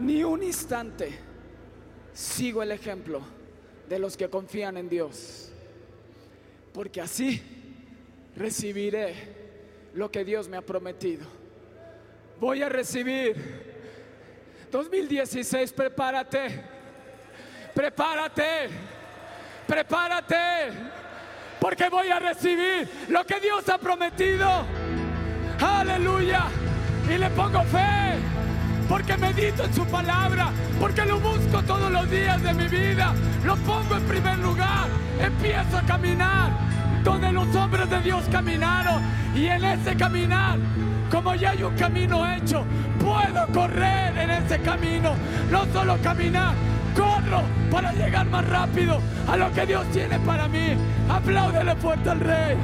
ni un instante, sigo el ejemplo de los que confían en Dios. Porque así recibiré lo que Dios me ha prometido. Voy a recibir 2016, prepárate, prepárate, prepárate, porque voy a recibir lo que Dios ha prometido. Aleluya. Y le pongo fe, porque medito en su palabra, porque lo busco todos los días de mi vida. Lo pongo en primer lugar, empiezo a caminar donde los hombres de Dios caminaron. Y en ese caminar, como ya hay un camino hecho, puedo correr en ese camino. No solo caminar, corro para llegar más rápido a lo que Dios tiene para mí. Apláudele fuerte al Rey.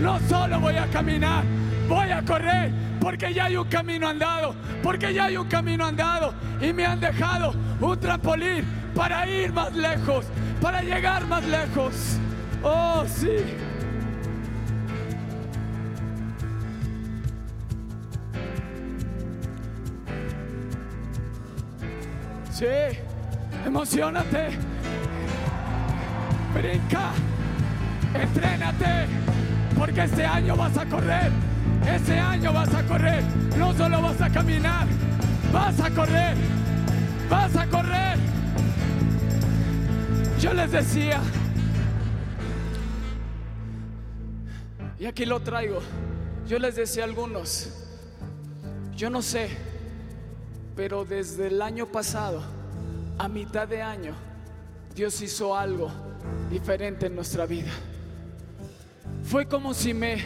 No solo voy a caminar, voy a correr porque ya hay un camino andado, porque ya hay un camino andado y me han dejado un trampolín para ir más lejos, para llegar más lejos. Oh, sí. Sí, emocionate, brinca, entrénate, porque este año vas a correr, este año vas a correr, no solo vas a caminar, vas a correr, vas a correr. Yo les decía, y aquí lo traigo, yo les decía a algunos, yo no sé, pero desde el año pasado, a mitad de año, Dios hizo algo diferente en nuestra vida. Fue como si me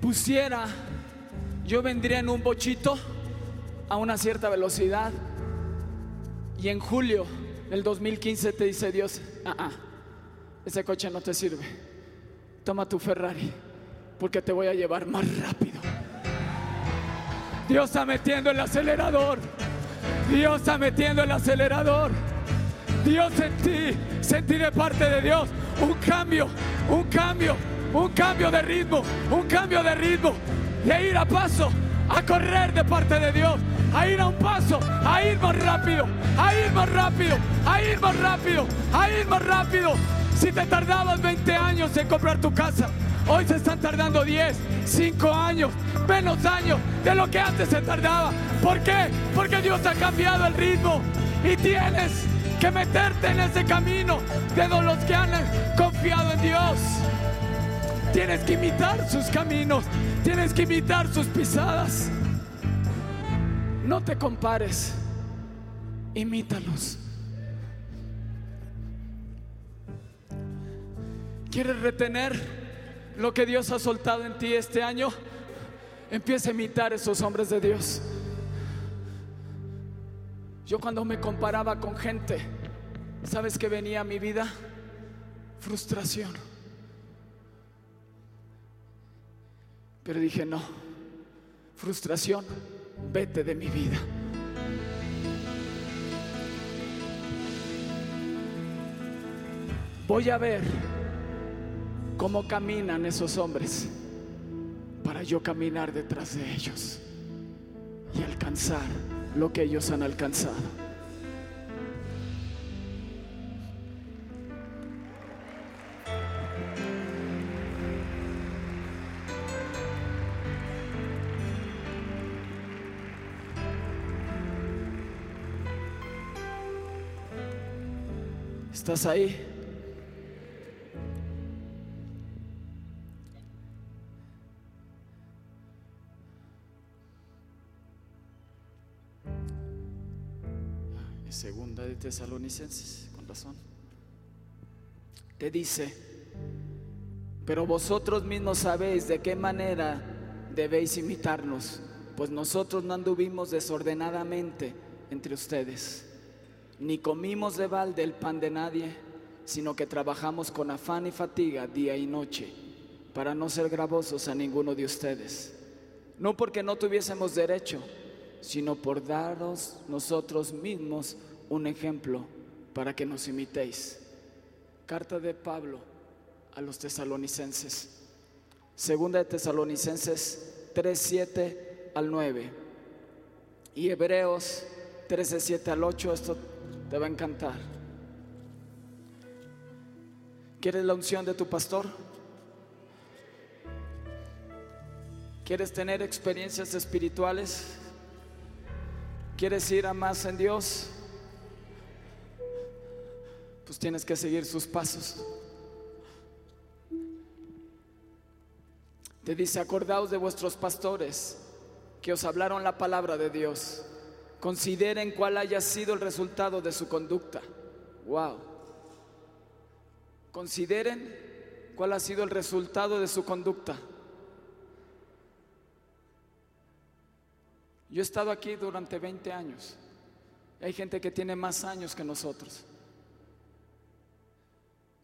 pusiera, yo vendría en un bochito a una cierta velocidad y en julio del 2015 te dice Dios, ah, ah, ese coche no te sirve, toma tu Ferrari porque te voy a llevar más rápido. Dios está metiendo el acelerador. Dios está metiendo el acelerador. Dios en ti, sentí de parte de Dios un cambio, un cambio, un cambio de ritmo, un cambio de ritmo, de ir a paso, a correr de parte de Dios, a ir a un paso, a ir más rápido, a ir más rápido, a ir más rápido, a ir más rápido. Si te tardabas 20 años en comprar tu casa, hoy se están tardando 10, 5 años, menos años de lo que antes se tardaba. ¿Por qué? Porque Dios ha cambiado el ritmo y tienes que meterte en ese camino de los que han confiado en Dios. Tienes que imitar sus caminos, tienes que imitar sus pisadas. No te compares, imítalos. ¿Quieres retener lo que Dios ha soltado en ti este año? Empieza a imitar esos hombres de Dios. Yo cuando me comparaba con gente, ¿sabes qué venía a mi vida? Frustración. Pero dije, no, frustración, vete de mi vida. Voy a ver cómo caminan esos hombres para yo caminar detrás de ellos y alcanzar lo que ellos han alcanzado. ¿Estás ahí? Segunda de Tesalonicenses, con razón. Te dice, pero vosotros mismos sabéis de qué manera debéis imitarnos, pues nosotros no anduvimos desordenadamente entre ustedes, ni comimos de balde el pan de nadie, sino que trabajamos con afán y fatiga día y noche, para no ser gravosos a ninguno de ustedes, no porque no tuviésemos derecho, sino por daros nosotros mismos un ejemplo para que nos imitéis. Carta de Pablo a los tesalonicenses. Segunda de Tesalonicenses 3, 7 al 9. Y Hebreos 13, 7 al 8, esto te va a encantar. ¿Quieres la unción de tu pastor? ¿Quieres tener experiencias espirituales? ¿Quieres ir a más en Dios? Pues tienes que seguir sus pasos. Te dice, acordaos de vuestros pastores que os hablaron la palabra de Dios. Consideren cuál haya sido el resultado de su conducta. Wow. Consideren cuál ha sido el resultado de su conducta. Yo he estado aquí durante 20 años. Hay gente que tiene más años que nosotros.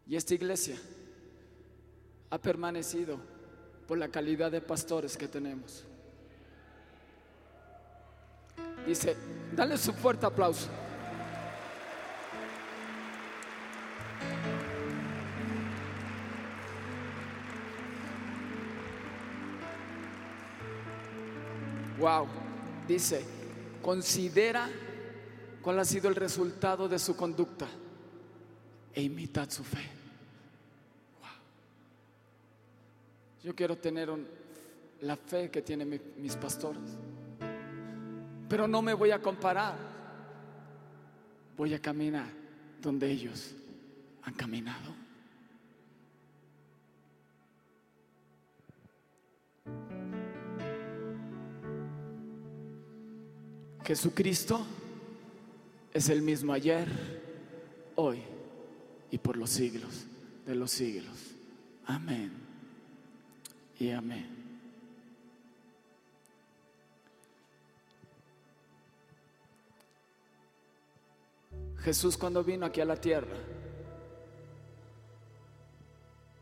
Y esta iglesia ha permanecido por la calidad de pastores que tenemos. Dice, dale su fuerte aplauso. Wow, dice, considera cuál ha sido el resultado de su conducta e imitad su fe. Wow. Yo quiero tener la fe que tienen mis pastores, pero no me voy a comparar. Voy a caminar donde ellos han caminado. Jesucristo es el mismo ayer, hoy y por los siglos de los siglos. Amén y amén. Jesús cuando vino aquí a la tierra,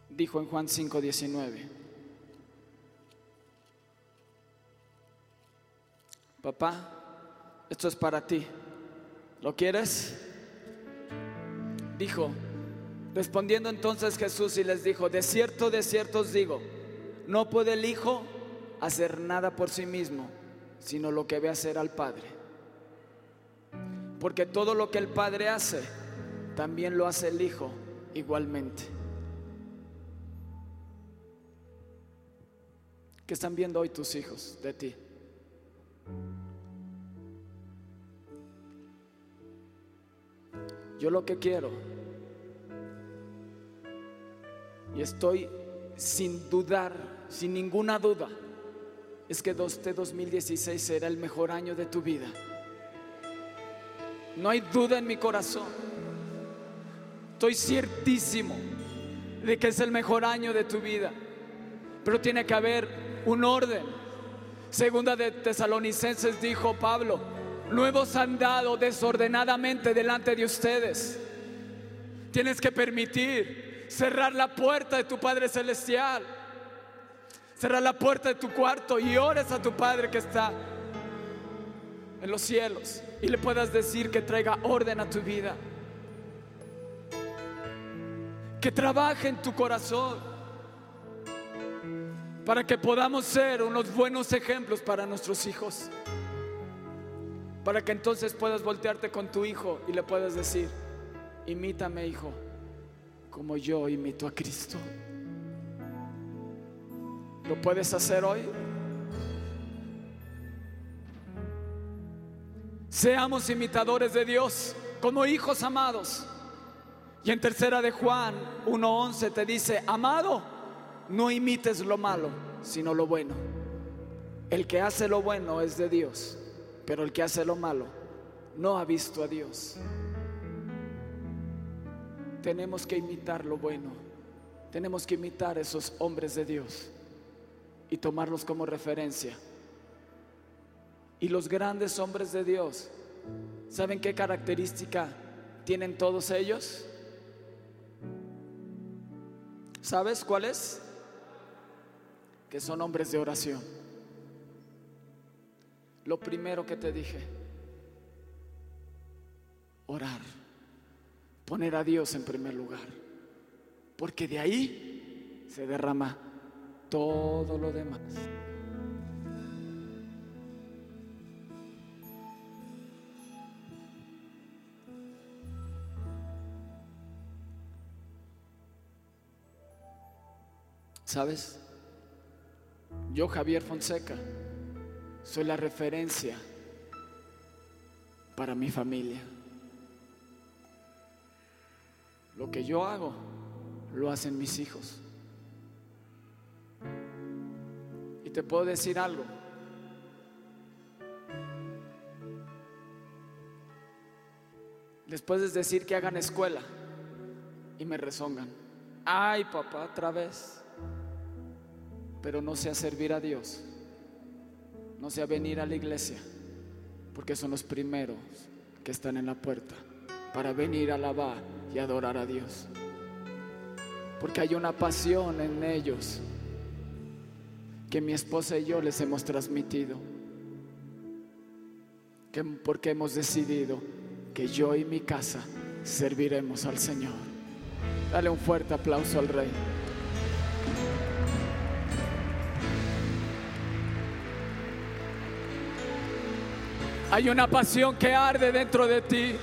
dijo en Juan 5:19, papá, esto es para ti. ¿Lo quieres? Dijo, respondiendo entonces Jesús y les dijo, de cierto, de cierto os digo, no puede el Hijo hacer nada por sí mismo, sino lo que ve hacer al Padre. Porque todo lo que el Padre hace, también lo hace el Hijo igualmente. ¿Qué están viendo hoy tus hijos de ti? Yo lo que quiero, y estoy sin dudar, sin ninguna duda, es que este 2016 será el mejor año de tu vida. No hay duda en mi corazón. Estoy ciertísimo de que es el mejor año de tu vida. Pero tiene que haber un orden. Segunda de Tesalonicenses dijo Pablo, Nuevos han dado desordenadamente delante de ustedes. Tienes que permitir cerrar la puerta de tu Padre Celestial. Cerrar la puerta de tu cuarto y ores a tu Padre que está en los cielos y le puedas decir que traiga orden a tu vida. Que trabaje en tu corazón para que podamos ser unos buenos ejemplos para nuestros hijos. Para que entonces puedas voltearte con tu hijo y le puedas decir, imítame hijo, como yo imito a Cristo. ¿Lo puedes hacer hoy? Seamos imitadores de Dios como hijos amados. Y en tercera de Juan 1.11 te dice, amado, no imites lo malo, sino lo bueno. El que hace lo bueno es de Dios pero el que hace lo malo no ha visto a Dios. Tenemos que imitar lo bueno. Tenemos que imitar a esos hombres de Dios y tomarlos como referencia. Y los grandes hombres de Dios, ¿saben qué característica tienen todos ellos? ¿Sabes cuál es? Que son hombres de oración lo primero que te dije, orar, poner a Dios en primer lugar, porque de ahí se derrama todo lo demás. ¿Sabes? Yo, Javier Fonseca, soy la referencia para mi familia. Lo que yo hago, lo hacen mis hijos. Y te puedo decir algo. Después de decir que hagan escuela y me rezongan. Ay, papá, otra vez. Pero no sea servir a Dios. No sea venir a la iglesia. Porque son los primeros que están en la puerta para venir a alabar y adorar a Dios. Porque hay una pasión en ellos que mi esposa y yo les hemos transmitido. Que porque hemos decidido que yo y mi casa serviremos al Señor. Dale un fuerte aplauso al Rey. Hay una pasión que arde dentro de ti.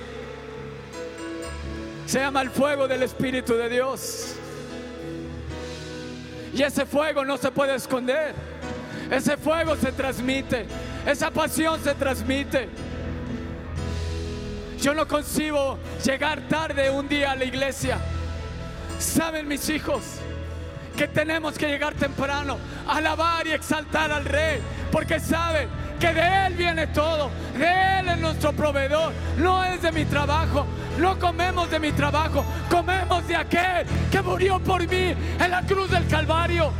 Se llama el fuego del Espíritu de Dios. Y ese fuego no se puede esconder. Ese fuego se transmite. Esa pasión se transmite. Yo no concibo llegar tarde un día a la iglesia. Saben mis hijos que tenemos que llegar temprano, alabar y exaltar al rey, porque saben que de Él viene todo, de Él es nuestro proveedor, no es de mi trabajo, no comemos de mi trabajo, comemos de aquel que murió por mí en la cruz del Calvario.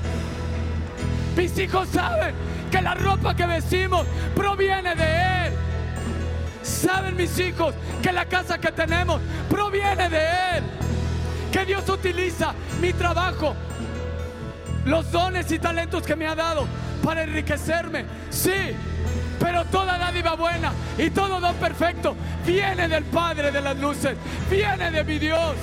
Mis hijos saben que la ropa que vestimos proviene de Él. Saben mis hijos que la casa que tenemos proviene de Él. Que Dios utiliza mi trabajo, los dones y talentos que me ha dado para enriquecerme. Sí, pero toda dádiva buena y todo don perfecto viene del Padre de las luces, viene de mi Dios.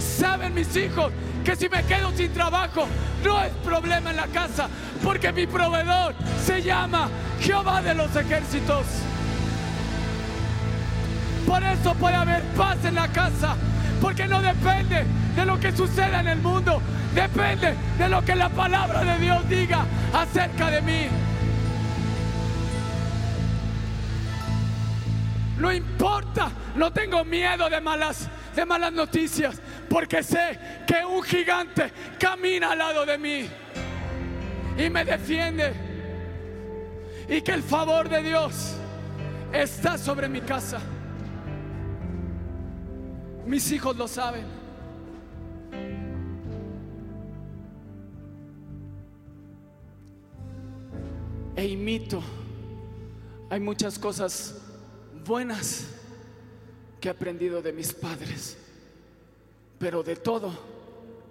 Saben mis hijos que si me quedo sin trabajo no es problema en la casa, porque mi proveedor se llama Jehová de los ejércitos. Por eso puede haber paz en la casa, porque no depende de lo que suceda en el mundo, depende de lo que la palabra de Dios diga acerca de mí. No importa, no tengo miedo de malas, de malas noticias, porque sé que un gigante camina al lado de mí y me defiende. Y que el favor de Dios está sobre mi casa. Mis hijos lo saben. E imito. Hay muchas cosas buenas que he aprendido de mis padres, pero de todo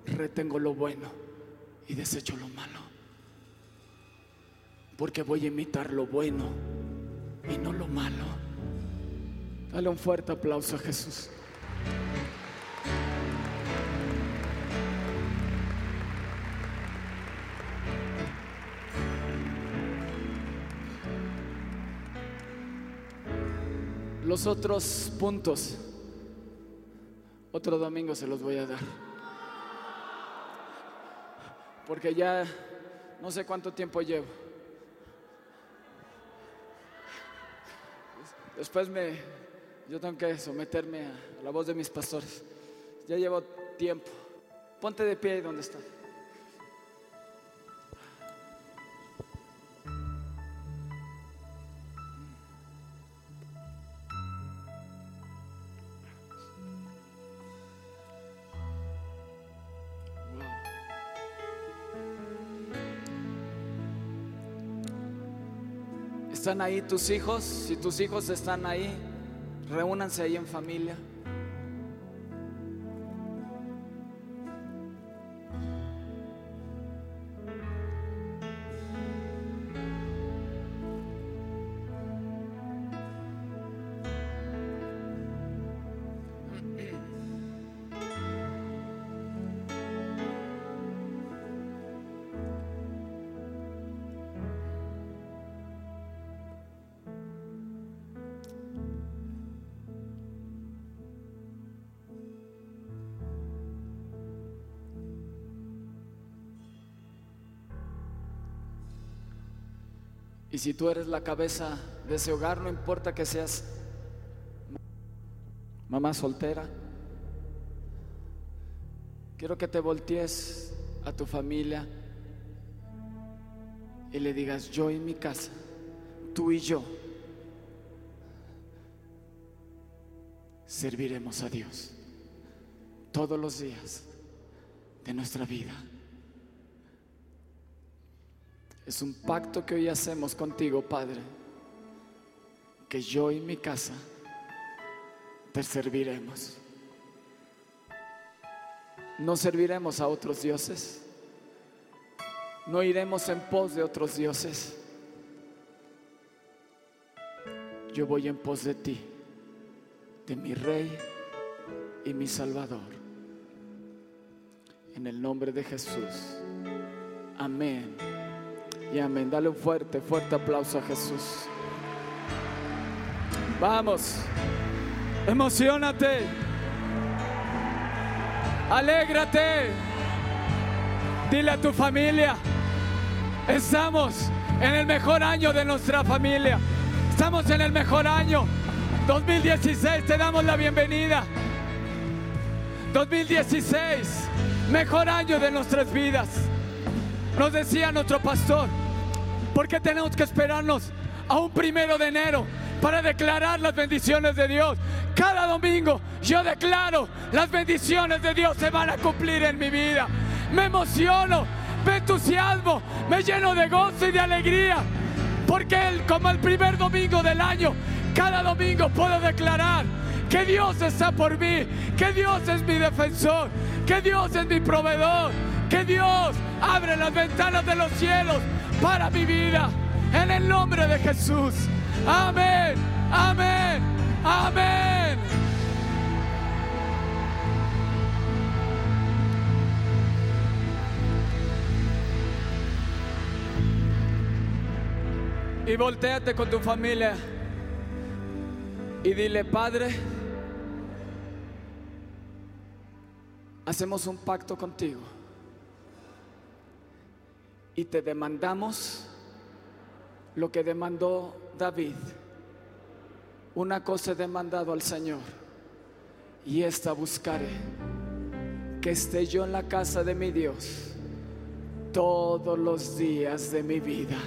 retengo lo bueno y desecho lo malo. Porque voy a imitar lo bueno y no lo malo. Dale un fuerte aplauso a Jesús. Los otros puntos, otro domingo se los voy a dar. Porque ya no sé cuánto tiempo llevo. Después me, yo tengo que someterme a, la voz de mis pastores. Ya llevo tiempo. Ponte de pie ahí donde está. ¿Están ahí tus hijos? Si tus hijos están ahí, reúnanse ahí en familia. Si tú eres la cabeza de ese hogar, no importa que seas mamá soltera, quiero que te voltees a tu familia y le digas, yo y mi casa, tú y yo, serviremos a Dios todos los días de nuestra vida. Es un pacto que hoy hacemos contigo, Padre, que yo y mi casa te serviremos. No serviremos a otros dioses. No iremos en pos de otros dioses. Yo voy en pos de ti, de mi Rey y mi Salvador. En el nombre de Jesús. Amén. Y amén. Dale un fuerte, fuerte aplauso a Jesús. Vamos. Emocionate. Alégrate. Dile a tu familia. Estamos en el mejor año de nuestra familia. Estamos en el mejor año. 2016, te damos la bienvenida. 2016, mejor año de nuestras vidas. Nos decía nuestro pastor, ¿por qué tenemos que esperarnos a un primero de enero para declarar las bendiciones de Dios? Cada domingo yo declaro las bendiciones de Dios se van a cumplir en mi vida. Me emociono, me entusiasmo, me lleno de gozo y de alegría. Porque Él, como el primer domingo del año, cada domingo puedo declarar que Dios está por mí, que Dios es mi defensor, que Dios es mi proveedor, que Dios abre las ventanas de los cielos para mi vida. En el nombre de Jesús. Amén, amén, amén. Y volteate con tu familia y dile, Padre, hacemos un pacto contigo y te demandamos lo que demandó David. Una cosa he demandado al Señor y esta buscaré, que esté yo en la casa de mi Dios todos los días de mi vida.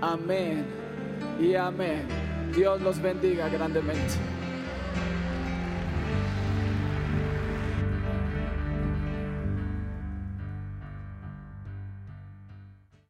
Amén y amén. Dios los bendiga grandemente.